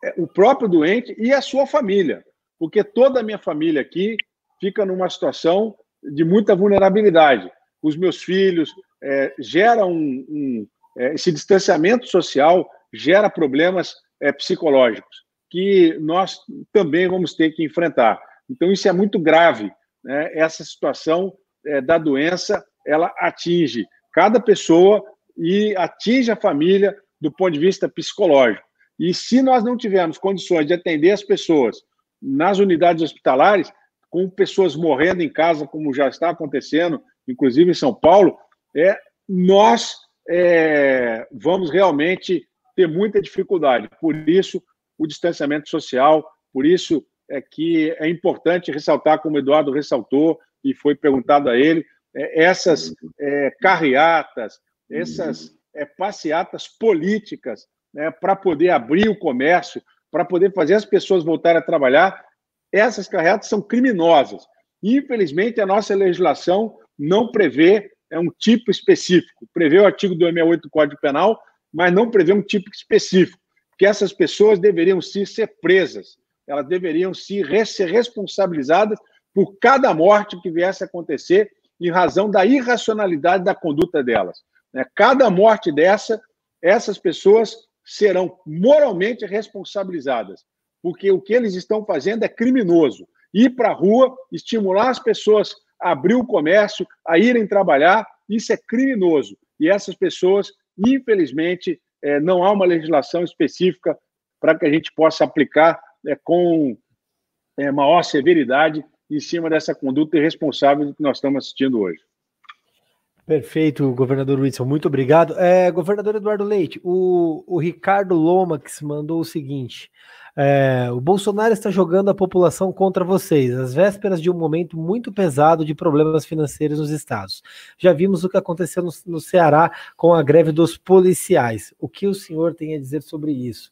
[SPEAKER 3] é, o próprio doente e a sua família, porque toda a minha família aqui fica numa situação de muita vulnerabilidade. Os meus filhos é, geram um, um, é, esse distanciamento social gera problemas é, psicológicos que nós também vamos ter que enfrentar. Então isso é muito grave. Né? Essa situação é, da doença ela atinge cada pessoa e atinge a família do ponto de vista psicológico. E se nós não tivermos condições de atender as pessoas nas unidades hospitalares, com pessoas morrendo em casa, como já está acontecendo, inclusive em São Paulo, é, nós é, vamos realmente ter muita dificuldade. Por isso, o distanciamento social, por isso é que é importante ressaltar, como o Eduardo ressaltou, e foi perguntado a ele, é, essas é, carreatas, essas é, passeatas políticas né, para poder abrir o comércio, para poder fazer as pessoas voltarem a trabalhar, essas carreatas são criminosas. Infelizmente, a nossa legislação não prevê é um tipo específico. Prevê o artigo 268 do Código Penal, mas não prevê um tipo específico, que essas pessoas deveriam sim ser presas, elas deveriam sim ser responsabilizadas por cada morte que viesse a acontecer em razão da irracionalidade da conduta delas. Né? Cada morte dessa, essas pessoas serão moralmente responsabilizadas, porque o que eles estão fazendo é criminoso. Ir para a rua, estimular as pessoas a abrir o comércio, a irem trabalhar, isso é criminoso. E essas pessoas, infelizmente, é, não há uma legislação específica para que a gente possa aplicar é, com é, maior severidade em cima dessa conduta irresponsável que nós estamos assistindo hoje.
[SPEAKER 2] Perfeito, governador Wilson, muito obrigado. É, governador Eduardo Leite, o, o Ricardo Lomax mandou o seguinte: é, o Bolsonaro está jogando a população contra vocês, às vésperas de um momento muito pesado de problemas financeiros nos estados. Já vimos o que aconteceu no, no Ceará com a greve dos policiais. O que o senhor tem a dizer sobre isso?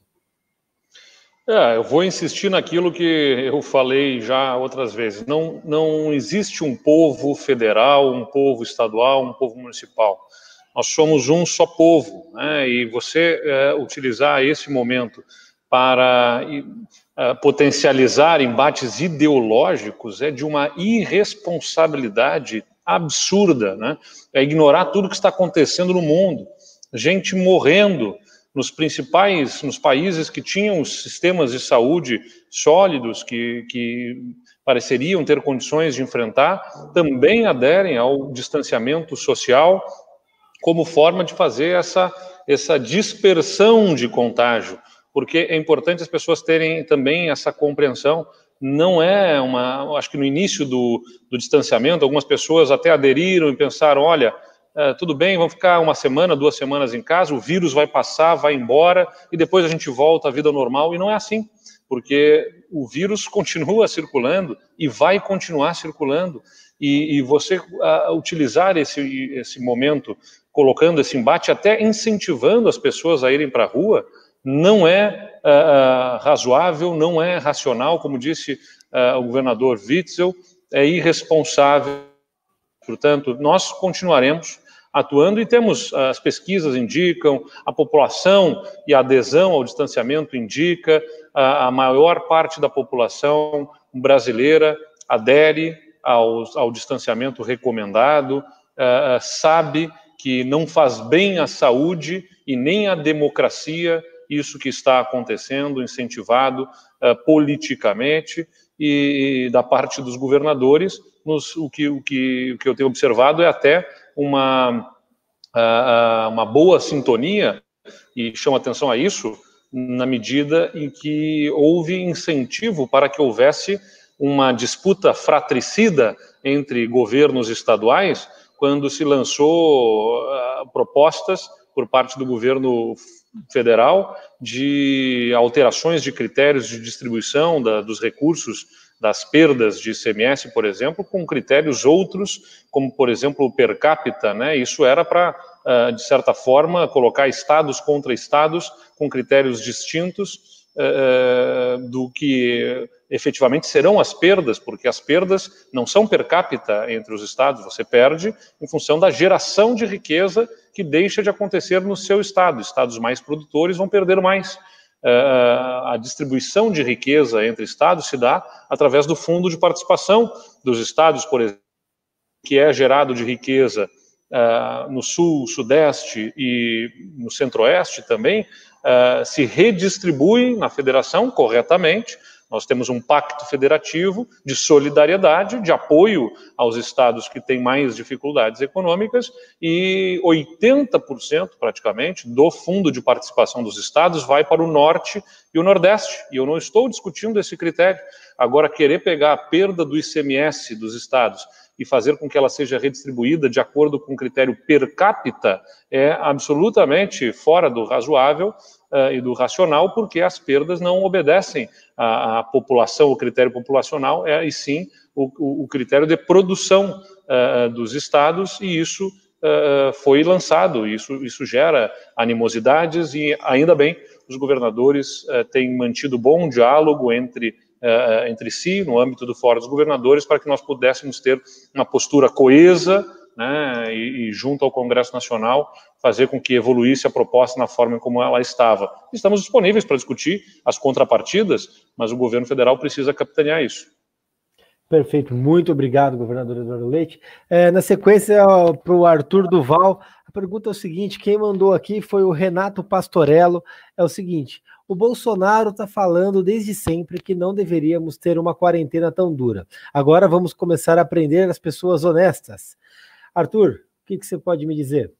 [SPEAKER 4] É, eu vou insistir naquilo que eu falei já outras vezes. Não, não existe um povo federal, um povo estadual, um povo municipal. Nós somos um só povo, né? E você é, utilizar esse momento para uh, potencializar embates ideológicos é de uma irresponsabilidade absurda, né? É ignorar tudo que está acontecendo no mundo, gente morrendo nos principais, nos países que tinham sistemas de saúde sólidos, que, que pareceriam ter condições de enfrentar, também aderem ao distanciamento social como forma de fazer essa, essa dispersão de contágio, porque é importante as pessoas terem também essa compreensão. Não é uma. Acho que no início do, do distanciamento, algumas pessoas até aderiram e pensaram: olha, é, tudo bem, vamos ficar uma semana, duas semanas em casa, o vírus vai passar, vai embora e depois a gente volta à vida normal. E não é assim, porque o vírus continua circulando e vai continuar circulando. E, e você uh, utilizar esse, esse momento colocando esse embate, até incentivando as pessoas a irem para a rua, não é uh, razoável, não é racional, como disse o governador Witzel, é irresponsável. Portanto, nós continuaremos atuando e temos, as pesquisas indicam, a população e a adesão ao distanciamento indica, a, a maior parte da população brasileira adere ao, ao distanciamento recomendado, uh, sabe que não faz bem à saúde e nem à democracia isso que está acontecendo, incentivado politicamente, e, e, da parte dos governadores, nos, o, que, o, que, o que eu tenho observado é até uma, uh, uma boa sintonia, e chama atenção a isso, na medida em que houve incentivo para que houvesse uma disputa fratricida entre governos estaduais quando se lançou uh, propostas por parte do governo federal de alterações de critérios de distribuição da, dos recursos das perdas de ICMS, por exemplo, com critérios outros, como, por exemplo, o per capita, né? Isso era para, uh, de certa forma, colocar estados contra estados com critérios distintos uh, do que efetivamente serão as perdas, porque as perdas não são per capita entre os estados, você perde em função da geração de riqueza que deixa de acontecer no seu estado. Estados mais produtores vão perder mais. Uh, a distribuição de riqueza entre estados se dá através do fundo de participação dos estados, por exemplo, que é gerado de riqueza uh, no sul, sudeste e no centro-oeste também, se redistribui na federação corretamente nós temos um pacto federativo de solidariedade, de apoio aos estados que têm mais dificuldades econômicas, e 80% praticamente do fundo de participação dos estados vai para o norte e o nordeste. E eu não estou discutindo esse critério. Agora, querer pegar a perda do ICMS dos estados e fazer com que ela seja redistribuída de acordo com o critério per capita é absolutamente fora do razoável uh, e do racional, porque as perdas não obedecem à, à população, o critério populacional, é, e sim o, o critério de produção uh, dos estados, e isso uh, foi lançado, isso, isso gera animosidades, e ainda bem, os governadores têm mantido bom diálogo entre entre si, no âmbito do Fórum dos Governadores, para que nós pudéssemos ter uma postura coesa né, e, e, junto ao Congresso Nacional, fazer com que evoluísse a proposta na forma como ela estava. Estamos disponíveis para discutir as contrapartidas, mas o governo federal precisa capitanear isso.
[SPEAKER 2] Perfeito, muito obrigado, governador Eduardo Leite. É, na sequência, para o Arthur Duval, a pergunta é o seguinte: quem mandou aqui foi o Renato Pastorello. É o seguinte: o Bolsonaro está falando desde sempre que não deveríamos ter uma quarentena tão dura. Agora vamos começar a aprender as pessoas honestas. Arthur, o que, que você pode me dizer?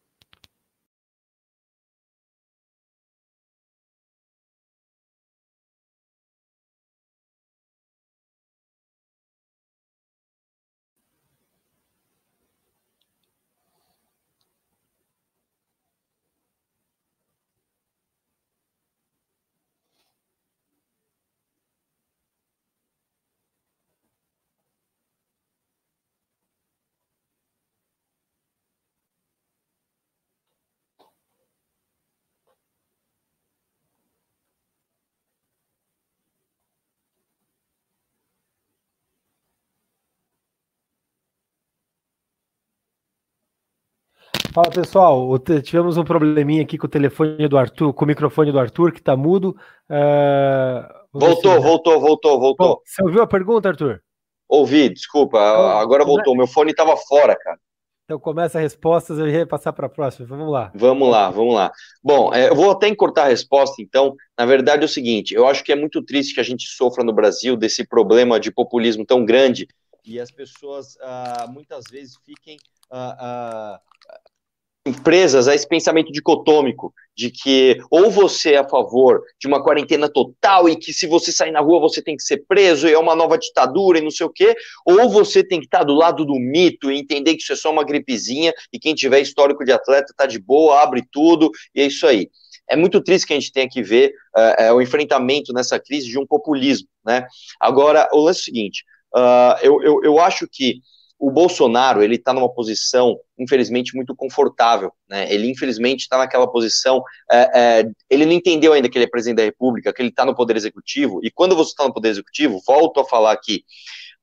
[SPEAKER 2] Fala pessoal, tivemos um probleminha aqui com o telefone do Arthur, com o microfone do Arthur, que está mudo. Uh,
[SPEAKER 5] Voltou, voltou, voltou, voltou. Bom,
[SPEAKER 2] você ouviu a pergunta, Arthur?
[SPEAKER 5] Ouvi, desculpa. Então, agora voltou. Meu fone estava fora, cara.
[SPEAKER 2] Então começa as respostas, eu ia passar para a próxima. Vamos lá.
[SPEAKER 5] Vamos lá, vamos lá. Bom, é, eu vou até encurtar a resposta, então. Na verdade é o seguinte, eu acho que é muito triste que a gente sofra no Brasil desse problema de populismo tão grande e as pessoas uh, muitas vezes fiquem uh, uh, empresas a esse pensamento dicotômico de que ou você é a favor de uma quarentena total e que se você sair na rua você tem que ser preso e é uma nova ditadura e não sei o quê, ou você tem que estar do lado do mito e entender que isso é só uma gripezinha e quem tiver histórico de atleta tá de boa, abre tudo e é isso aí. É muito triste que a gente tenha que ver uh, é, o enfrentamento nessa crise de um populismo, né? Agora, o lance é o seguinte, uh, eu, eu, eu acho que o Bolsonaro ele está numa posição, infelizmente, muito confortável. Né? Ele, infelizmente, está naquela posição. É, é, ele não entendeu ainda que ele é presidente da República, que ele está no Poder Executivo. E quando você está no Poder Executivo, volto a falar aqui,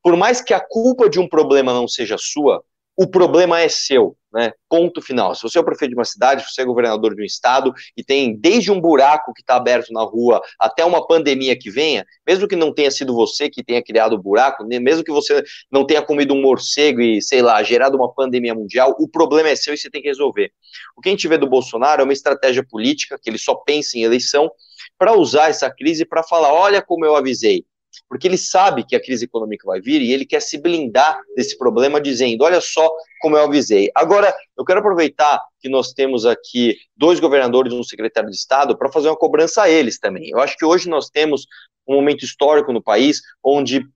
[SPEAKER 5] por mais que a culpa de um problema não seja sua, o problema é seu, né? Ponto final. Se você é o prefeito de uma cidade, se você é governador de um estado e tem desde um buraco que está aberto na rua até uma pandemia que venha, mesmo que não tenha sido você que tenha criado o buraco, né? mesmo que você não tenha comido um morcego e, sei lá, gerado uma pandemia mundial, o problema é seu e você tem que resolver. O que a gente vê do Bolsonaro é uma estratégia política, que ele só pensa em eleição, para usar essa crise para falar: olha como eu avisei porque ele sabe que a crise econômica vai vir e ele quer se blindar desse problema, dizendo: olha só como eu avisei. Agora, eu quero aproveitar que nós temos aqui dois governadores e um secretário de Estado para fazer uma cobrança a eles também. Eu acho que hoje nós temos um momento histórico no país onde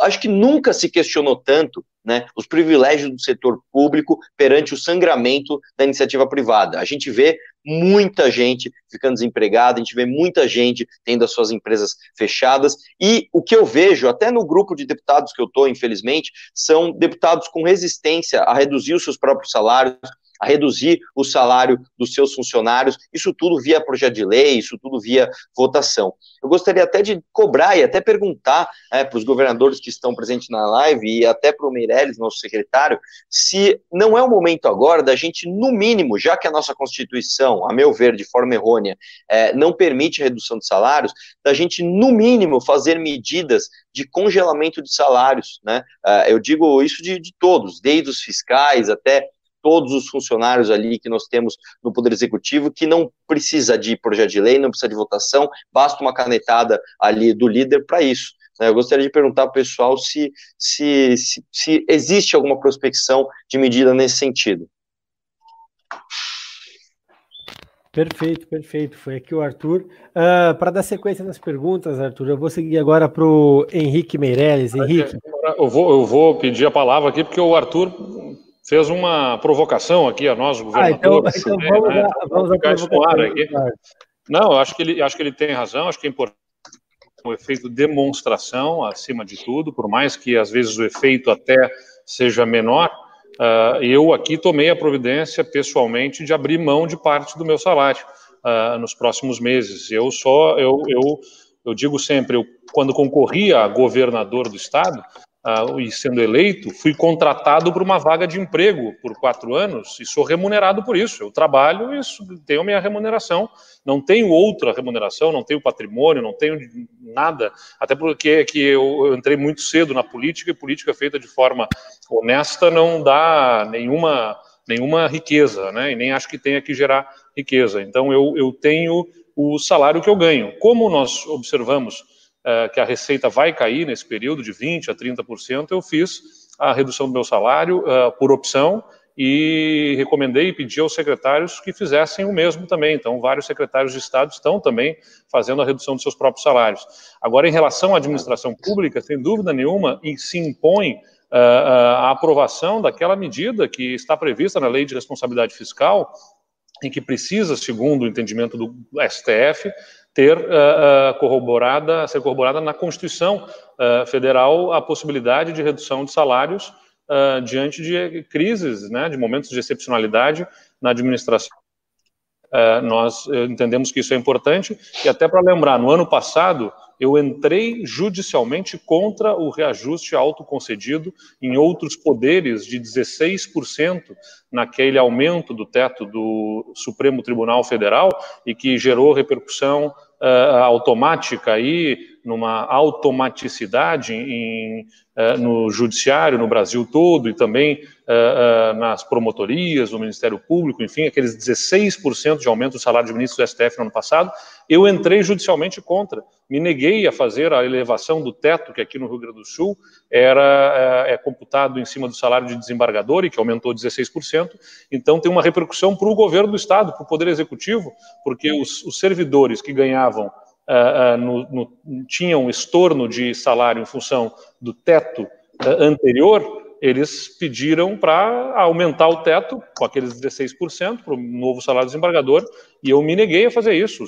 [SPEAKER 5] acho que nunca se questionou tanto né, os privilégios do setor público perante o sangramento da iniciativa privada. A gente vê muita gente ficando desempregada, a gente vê muita gente tendo as suas empresas fechadas, e o que eu vejo, até no grupo de deputados que eu estou, infelizmente, são deputados com resistência a reduzir os seus próprios salários, a reduzir o salário dos seus funcionários, isso tudo via projeto de lei, isso tudo via votação. Eu gostaria até de cobrar e até perguntar é, para os governadores que estão presentes na live e até para o Meirelles, nosso secretário, se não é o momento agora da gente, no mínimo, já que a nossa Constituição, a meu ver, de forma errônea, é, não permite redução de salários, da gente, no mínimo, fazer medidas de congelamento de salários, né? É, eu digo isso de, de todos, desde os fiscais até todos os funcionários ali que nós temos no Poder Executivo, que não precisa de projeto de lei, não precisa de votação, basta uma canetada ali do líder para isso. Né? Eu gostaria de perguntar para o pessoal se, se, se, se existe alguma prospecção de medida nesse sentido.
[SPEAKER 2] Perfeito, perfeito. Foi aqui o Arthur. Uh, ah, para dar sequência nas perguntas, Arthur, eu vou seguir agora para o Henrique Meirelles. Henrique.
[SPEAKER 4] Eu vou, eu vou pedir a palavra aqui, porque o Arthur fez uma provocação aqui a nós, governador. Ah, então, então né, vamos, né? vamos ficar isso no ar aqui. Não, acho que ele acho que ele tem razão, acho que é importante o efeito demonstração acima de tudo, por mais que às vezes o efeito até seja menor. Uh, eu aqui tomei a providência pessoalmente de abrir mão de parte do meu salário uh, nos próximos meses. Eu só eu, eu eu digo sempre, eu, quando concorria a governador do estado, uh, e sendo eleito, fui contratado por uma vaga de emprego por quatro anos e sou remunerado por isso. Eu trabalho e tenho minha remuneração. Não tenho outra remuneração, não tenho patrimônio, não tenho nada. Até porque que eu, eu entrei muito cedo na política e política feita de forma honesta não dá nenhuma nenhuma riqueza, né? E nem acho que tenha que gerar riqueza. Então eu, eu tenho o salário que eu ganho. Como nós observamos é, que a receita vai cair nesse período de 20% a 30%, eu fiz a redução do meu salário uh, por opção e recomendei e pedi aos secretários que fizessem o mesmo também. Então, vários secretários de Estado estão também fazendo a redução dos seus próprios salários. Agora, em relação à administração pública, sem dúvida nenhuma, se impõe uh, a aprovação daquela medida que está prevista na Lei de Responsabilidade Fiscal, em que precisa, segundo o entendimento do STF, ter uh, corroborada, ser corroborada na Constituição uh, Federal a possibilidade de redução de salários uh, diante de crises, né, de momentos de excepcionalidade na administração. nós entendemos que isso é importante e até para lembrar, no ano passado eu entrei judicialmente contra o reajuste autoconcedido em outros poderes de 16% naquele aumento do teto do Supremo Tribunal Federal e que gerou repercussão uh, automática aí numa automaticidade em, uh, no judiciário no Brasil todo e também uh, uh, nas promotorias, no Ministério Público, enfim, aqueles 16% de aumento do salário de ministro do STF no ano passado, eu entrei judicialmente contra. Me neguei a fazer a elevação do teto, que aqui no Rio Grande do Sul era é computado em cima do salário de desembargador e que aumentou 16%. Então tem uma repercussão para o governo do Estado, para o Poder Executivo, porque os, os servidores que ganhavam uh, uh, no, no, tinham estorno de salário em função do teto uh, anterior, eles pediram para aumentar o teto com aqueles 16% para o novo salário desembargador, e eu me neguei a fazer isso.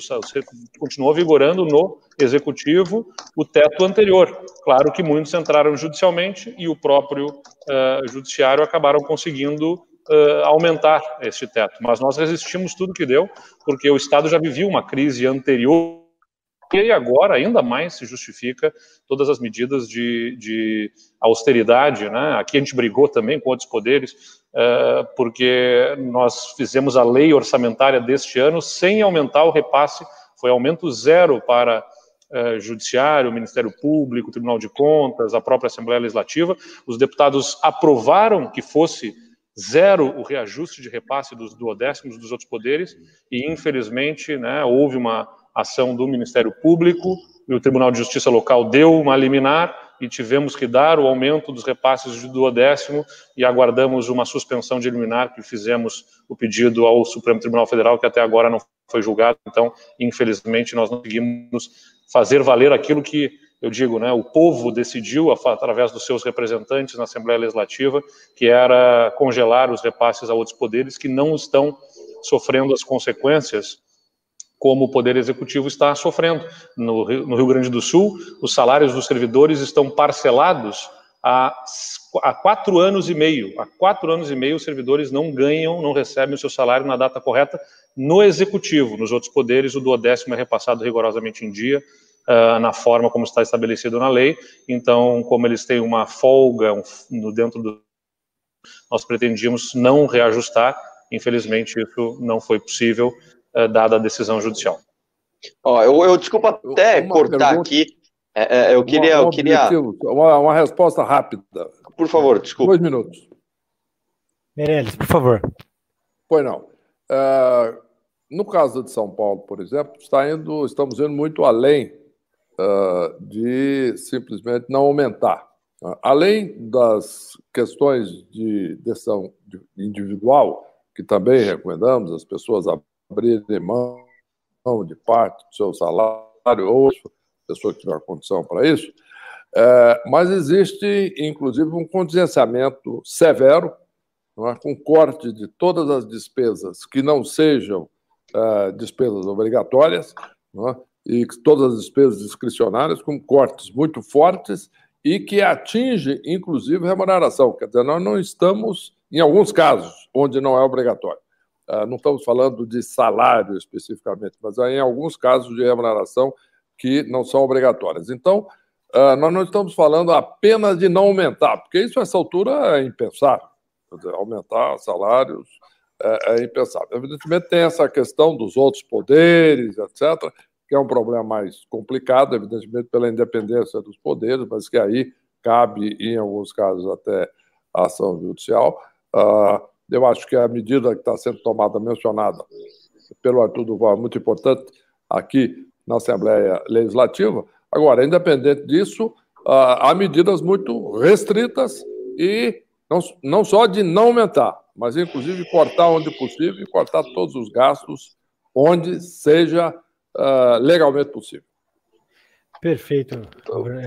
[SPEAKER 4] Continuou vigorando no executivo o teto anterior. Claro que muitos entraram judicialmente e o próprio uh, judiciário acabaram conseguindo uh, aumentar este teto. Mas nós resistimos tudo que deu, porque o Estado já vivia uma crise anterior e agora ainda mais se justifica todas as medidas de, de austeridade. Né? Aqui a gente brigou também com outros poderes, uh, porque nós fizemos a lei orçamentária deste ano sem aumentar o repasse, foi aumento zero para uh, Judiciário, Ministério Público, Tribunal de Contas, a própria Assembleia Legislativa. Os deputados aprovaram que fosse zero o reajuste de repasse dos duodécimos dos outros poderes, e infelizmente né, houve uma ação do Ministério Público e o Tribunal de Justiça Local deu uma liminar e tivemos que dar o aumento dos repasses de duodécimo e aguardamos uma suspensão de liminar que fizemos o pedido ao Supremo Tribunal Federal que até agora não foi julgado. Então, infelizmente, nós não conseguimos fazer valer aquilo que eu digo, né, o povo decidiu através dos seus representantes na Assembleia Legislativa, que era congelar os repasses a outros poderes que não estão sofrendo as consequências como o Poder Executivo está sofrendo. No Rio, no Rio Grande do Sul, os salários dos servidores estão parcelados há, há quatro anos e meio. Há quatro anos e meio, os servidores não ganham, não recebem o seu salário na data correta no Executivo. Nos outros poderes, o duodécimo é repassado rigorosamente em dia, uh, na forma como está estabelecido na lei. Então, como eles têm uma folga um, dentro do. Nós pretendíamos não reajustar, infelizmente, isso não foi possível dada a decisão judicial.
[SPEAKER 5] Ó, eu, eu desculpa até uma cortar pergunta, aqui. É, é, eu queria, eu queria
[SPEAKER 6] uma, uma, resposta rápida.
[SPEAKER 5] Por favor, desculpa.
[SPEAKER 6] Dois minutos.
[SPEAKER 2] Meirelles, por favor.
[SPEAKER 6] Pois não. Uh, no caso de São Paulo, por exemplo, está indo, estamos indo muito além uh, de simplesmente não aumentar. Uh, além das questões de decisão individual, que também recomendamos as pessoas abrirem mão de parte do seu salário, ou pessoa que tiver condição para isso, é, mas existe, inclusive, um contingenciamento severo, é? com corte de todas as despesas que não sejam é, despesas obrigatórias, é? e todas as despesas discricionárias, com cortes muito fortes e que atinge, inclusive, remuneração. Quer dizer, nós não estamos, em alguns casos, onde não é obrigatório, não estamos falando de salário especificamente, mas em alguns casos de remuneração que não são obrigatórias. Então, ah, nós não estamos falando apenas de não aumentar, porque isso, a essa altura, é impensável. Dizer, aumentar salários é, é impensável. Evidentemente, tem essa questão dos outros poderes, etc., que é um problema mais complicado, evidentemente, pela independência dos poderes, mas que aí cabe, em alguns casos, até ação judicial. Uh, eu acho que a medida que está sendo tomada, mencionada pelo Arthur Duval, é muito importante aqui na Assembleia Legislativa. Agora, independente disso, ah, há medidas muito restritas e não, não só de não aumentar, mas inclusive cortar onde possível e cortar todos os gastos onde seja uh, legalmente possível.
[SPEAKER 2] Perfeito.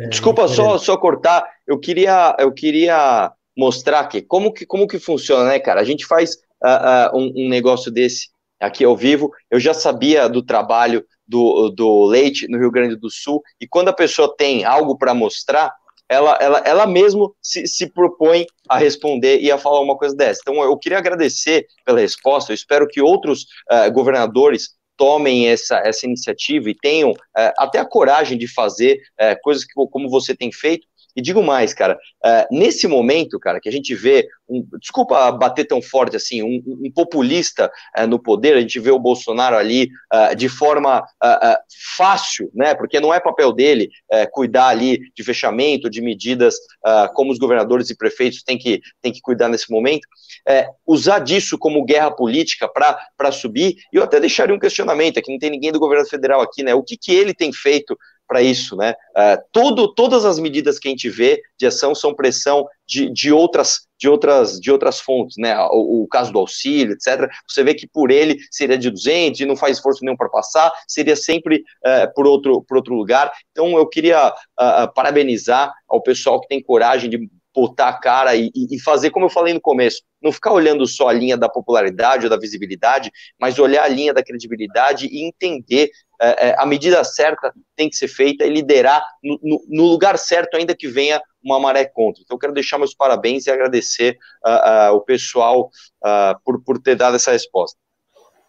[SPEAKER 5] Desculpa é, só, só cortar. Eu queria, eu queria mostrar que como que como que funciona, né, cara? A gente faz uh, uh, um, um, negócio desse aqui ao vivo. Eu já sabia do trabalho do, do Leite no Rio Grande do Sul e quando a pessoa tem algo para mostrar, ela, ela, ela mesmo se, se propõe a responder e a falar uma coisa dessa. Então, eu queria agradecer pela resposta. Eu espero que outros uh, governadores tomem essa, essa iniciativa e tenham até a coragem de fazer coisas que, como você tem feito, E digo mais, cara, uh, nesse momento, cara, que a gente vê, um, desculpa bater tão forte assim, um, um populista uh, no poder, a gente vê o Bolsonaro ali uh, de forma fácil, né? Porque não é papel dele cuidar ali de fechamento, de medidas como os governadores e prefeitos têm que, têm que cuidar nesse momento. usar disso como guerra política para subir, e eu até deixaria um questionamento, aqui não tem ninguém do governo federal aqui, né? O que, que ele tem feito para isso, né? Uh, tudo, todas as medidas que a gente vê de ação são pressão de, de outras de outras de outras fontes, né? O, o, caso do auxílio, etc. Você vê que por ele seria de 200 e não faz esforço nenhum para passar, seria sempre uh, por outro por outro lugar. Então eu queria uh, parabenizar ao pessoal que tem coragem de botar a cara e, e, fazer como eu falei no começo, não ficar olhando só a linha da popularidade ou da visibilidade, mas olhar a linha da credibilidade e entender é, é, a medida certa tem que ser feita e liderar no, no, no, lugar certo, ainda que venha uma maré contra. Então, quero deixar meus parabéns e agradecer uh, uh, o pessoal uh, por, por ter dado essa resposta.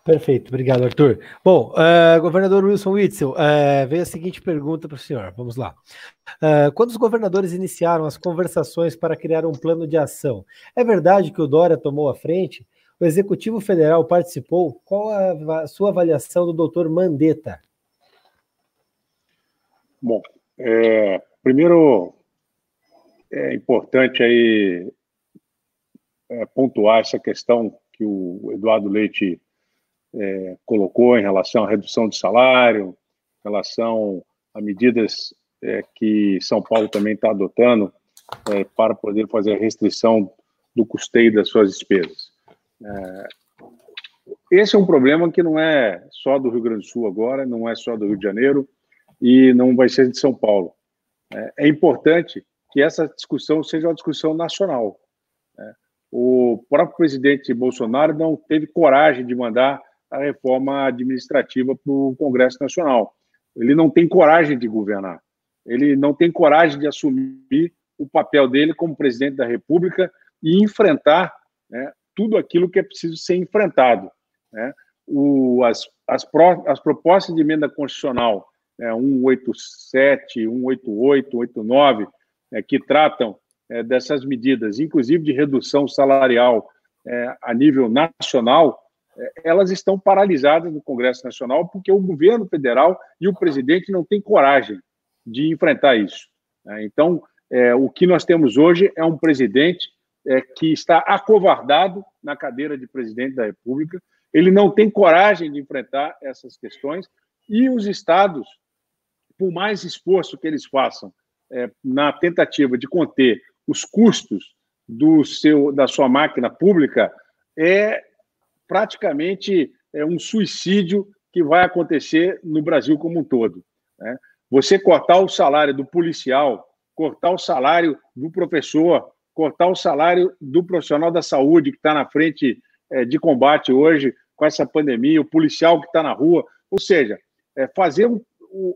[SPEAKER 2] Perfeito, obrigado, Arthur. Bom, uh, governador Wilson Witzel, uh, veio a seguinte pergunta para o senhor. Vamos lá. Uh, quando os governadores iniciaram as conversações para criar um plano de ação, é verdade que o Dória tomou a frente? O Executivo Federal participou? Qual a, sua avaliação do doutor Mandetta?
[SPEAKER 3] Bom, é, primeiro é importante aí é, pontuar essa questão que o Eduardo Leite é, colocou em relação à redução de salário, em relação a medidas é, que São Paulo também está adotando é, para poder fazer a restrição do custeio das suas despesas. É, esse é um problema que não é só do Rio Grande do Sul agora, não é só do Rio de Janeiro e não vai ser de São Paulo. É, é importante que essa discussão seja uma discussão nacional. Né? O próprio presidente Bolsonaro não teve coragem de mandar a reforma administrativa para o Congresso Nacional. Ele não tem coragem de governar. Ele não tem coragem de assumir o papel dele como presidente da República e enfrentar né, tudo aquilo que é preciso ser enfrentado. Né? O, as, as, pro, as propostas de emenda constitucional né, 187, 188, 189, né, que tratam é, dessas medidas, inclusive de redução salarial é, a nível nacional, é, elas estão paralisadas no Congresso Nacional porque o governo federal e o presidente não têm coragem de enfrentar isso. Né? Então, é, o que nós temos hoje é um presidente é, que está acovardado na cadeira de presidente da República, ele não tem coragem de enfrentar essas questões e os estados, por mais esforço que eles façam é, na tentativa de conter os custos do seu da sua máquina pública, é praticamente é um suicídio que vai acontecer no Brasil como um todo. Né? Você cortar o salário do policial, cortar o salário do professor, cortar o salário do profissional da saúde que está na frente é, de combate hoje com essa pandemia, o policial que está na rua, ou seja, é, fazer um,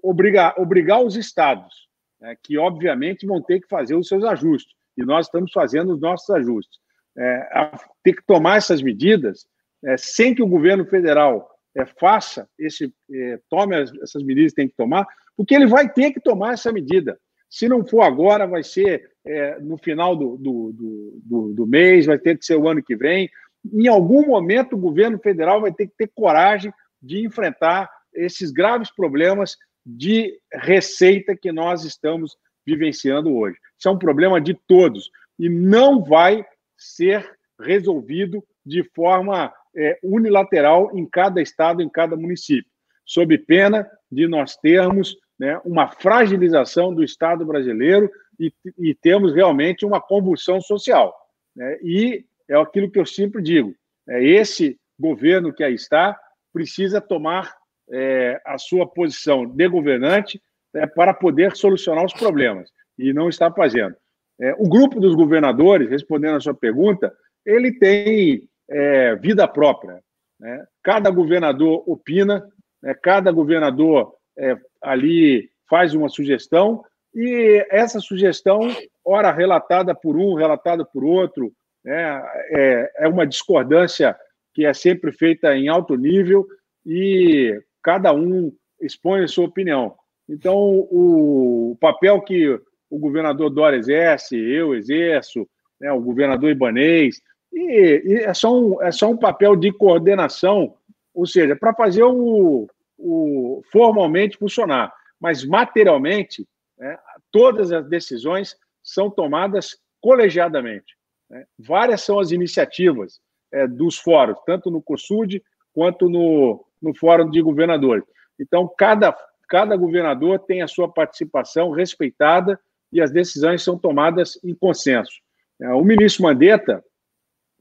[SPEAKER 3] obrigar, obrigar os estados, né, que obviamente vão ter que fazer os seus ajustes, e nós estamos fazendo os nossos ajustes, é, a ter que tomar essas medidas é, sem que o governo federal é, faça esse, é, tome as, essas medidas que tem que tomar, porque ele vai ter que tomar essa medida. Se não for agora, vai ser é, no final do, do, do, do, mês, vai ter que ser o ano que vem. Em algum momento, o governo federal vai ter que ter coragem de enfrentar esses graves problemas de receita que nós estamos vivenciando hoje. Isso é um problema de todos e não vai ser resolvido de forma é, unilateral em cada estado, em cada município, sob pena de nós termos né, uma fragilização do Estado brasileiro e, e termos realmente uma convulsão social. Né? E é aquilo que eu sempre digo: é, esse governo que aí está precisa tomar é, a sua posição de governante é, para poder solucionar os problemas, e não está fazendo. É, o grupo dos governadores, respondendo a sua pergunta, ele tem é, vida própria. Né? Cada governador opina, né? cada governador é, ali faz uma sugestão, e essa sugestão, ora relatada por um, relatada por outro, né? é, é uma discordância que é sempre feita em alto nível e cada um expõe a sua opinião. Então, o papel que o governador Dória exerce, eu exerço, né, o governador Ibanês, e, e, é, só um, é só um papel de coordenação, ou seja, para fazer o, o formalmente funcionar. Mas materialmente, né, todas as decisões são tomadas colegiadamente. Né? Várias são as iniciativas é, dos fóruns, tanto no COSUD quanto no, no Fórum de Governadores. Então, cada, cada governador tem a sua participação respeitada e as decisões são tomadas em consenso. É, o ministro Mandetta,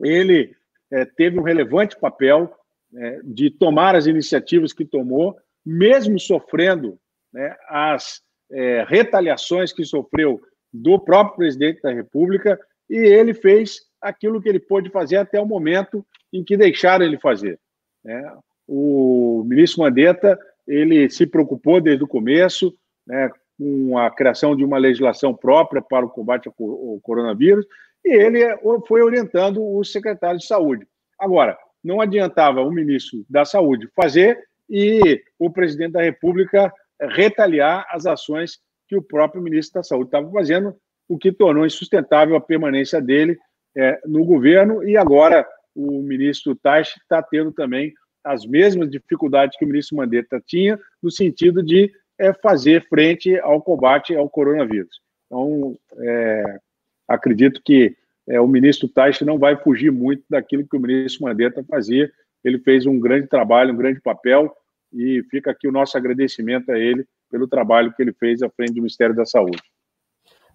[SPEAKER 3] ele é, teve um relevante papel é, de tomar as iniciativas que tomou, mesmo sofrendo né, as é, retaliações que sofreu do próprio presidente da República, e ele fez aquilo que ele pôde fazer até o momento em que deixaram ele fazer. Né? O ministro Mandetta ele se preocupou desde o começo né, com a criação de uma legislação própria para o combate ao coronavírus e ele foi orientando o secretário de saúde. Agora, não adiantava o ministro da Saúde fazer e o presidente da República retaliar as ações que o próprio ministro da Saúde estava fazendo, o que tornou insustentável a permanência dele é, no governo. E agora o ministro Taish está tendo também as mesmas dificuldades que o ministro Mandetta tinha, no sentido de é, fazer frente ao combate ao coronavírus. Então, é, acredito que é, o ministro Taish não vai fugir muito daquilo que o ministro Mandetta fazia. Ele fez um grande trabalho, um grande papel, e fica aqui o nosso agradecimento a ele pelo trabalho que ele fez à frente do Ministério da Saúde.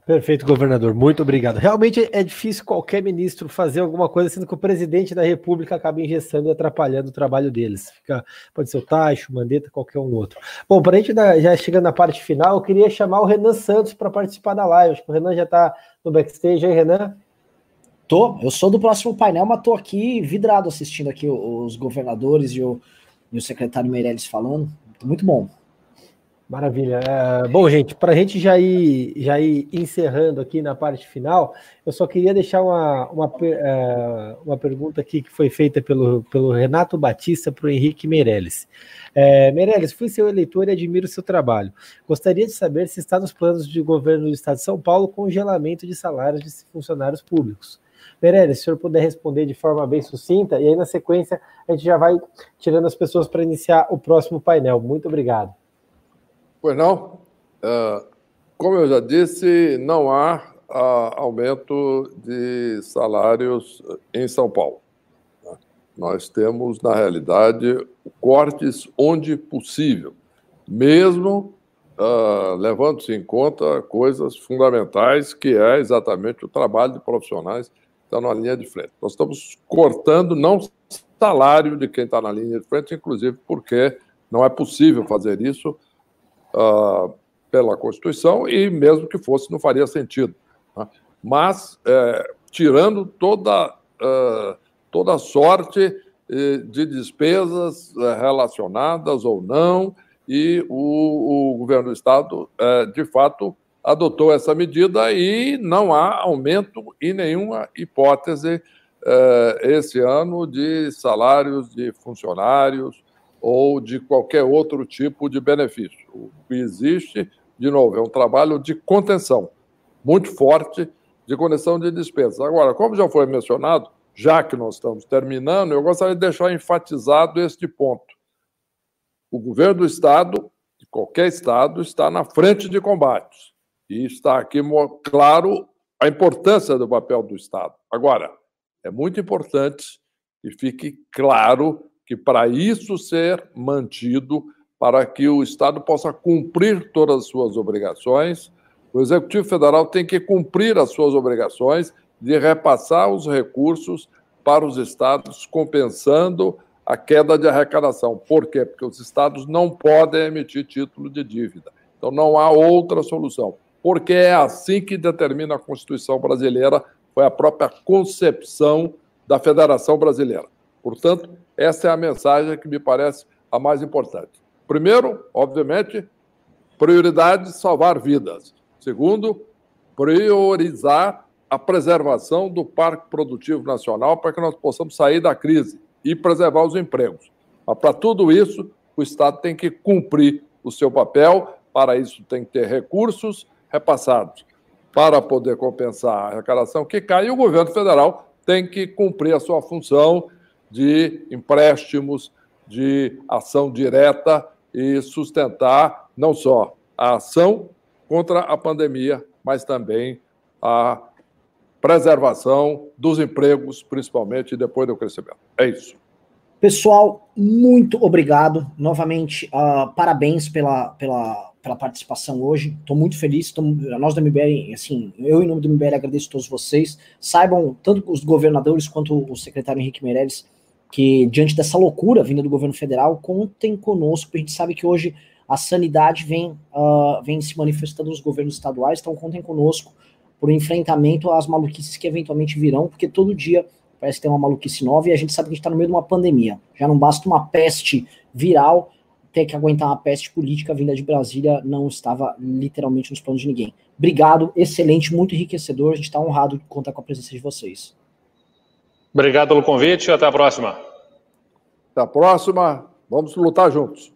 [SPEAKER 2] Perfeito, governador. Muito obrigado. Realmente é difícil qualquer ministro fazer alguma coisa, sendo que o presidente da República acaba engessando e atrapalhando o trabalho deles. Fica, pode ser o Tacho, o Mandetta, qualquer um outro. Bom, para a gente já chegando na parte final, eu queria chamar o Renan Santos para participar da live. Acho que o Renan já está no backstage aí, Renan.
[SPEAKER 1] Tô, eu sou do próximo painel, mas tô aqui vidrado assistindo aqui os governadores e o, e o secretário Meirelles falando. Muito bom.
[SPEAKER 2] Maravilha. É, bom, gente, para a gente já ir, já ir encerrando aqui na parte final, eu só queria deixar uma, uma, é, uma pergunta aqui que foi feita pelo, pelo Renato Batista para o Henrique Meirelles. É, Meirelles, fui seu eleitor e admiro seu trabalho. Gostaria de saber se está nos planos de governo do Estado de São Paulo congelamento de salários de funcionários públicos. Meirelles, se o senhor puder responder de forma bem sucinta, e aí na sequência a gente já vai tirando as pessoas para iniciar o próximo painel. Muito obrigado.
[SPEAKER 6] Pois não. Uh, como eu já disse, não há uh, aumento de salários em São Paulo. Nós temos, na realidade, cortes onde possível, mesmo uh, levando-se em conta coisas fundamentais, que é exatamente o trabalho de profissionais estão na linha de frente. Nós estamos cortando não salário de quem está na linha de frente, inclusive porque não é possível fazer isso uh, pela Constituição e mesmo que fosse, não faria sentido. Né? Mas, é, tirando toda, uh, toda sorte eh, de despesas eh, relacionadas ou não, e o, o governo do Estado, eh, de fato, adotou essa medida e não há aumento em nenhuma hipótese esse ano de salários de funcionários ou de qualquer outro tipo de benefício. O que existe, de novo, é um trabalho de contenção muito forte de conexão de despesas. Agora, como já foi mencionado, já que nós estamos terminando, eu gostaria de deixar enfatizado este ponto. O governo do Estado, de qualquer Estado, está na frente de combates. E está aqui claro a importância do papel do Estado. Agora, é muito importante que fique claro que para isso ser mantido, para que o Estado possa cumprir todas as suas obrigações, o Executivo Federal tem que cumprir as suas obrigações de repassar os recursos para os estados, compensando a queda de arrecadação. Por quê? Porque os estados não podem emitir título de dívida. Então não há outra solução. Porque é assim que determina a Constituição brasileira, foi a própria concepção da Federação Brasileira. Portanto, essa é a mensagem que me parece a mais importante. Primeiro, obviamente, prioridade salvar vidas. Segundo, priorizar a preservação do parque produtivo nacional para que nós possamos sair da crise e preservar os empregos. Mas para tudo isso, o Estado tem que cumprir o seu papel, para isso tem que ter recursos repassados para poder compensar a arrecadação que cai, e o governo federal tem que cumprir a sua função de empréstimos, de ação direta e sustentar não só a ação contra a pandemia, mas também a preservação dos empregos, principalmente depois do crescimento. É isso.
[SPEAKER 1] Pessoal, muito obrigado. Novamente, uh, parabéns pela, pela, pela participação hoje. Estou muito feliz. Tô, nós da MBL, assim, eu em nome do MBL agradeço a todos vocês. Saibam, tanto os governadores quanto o secretário Henrique Meirelles, que diante dessa loucura vinda do governo federal, contem conosco, porque a gente sabe que hoje a sanidade vem, uh, vem se manifestando nos governos estaduais, então contem conosco por enfrentamento às maluquices que eventualmente virão, porque todo dia parece ter uma maluquice nova e a gente sabe que a gente está no meio de uma pandemia. Já não basta uma peste viral, ter que aguentar uma peste política vinda de Brasília não estava literalmente nos planos de ninguém. Obrigado, excelente, muito enriquecedor. A gente está honrado de contar com a presença de vocês.
[SPEAKER 4] Obrigado pelo convite e até a próxima.
[SPEAKER 6] Até a próxima. Vamos lutar juntos.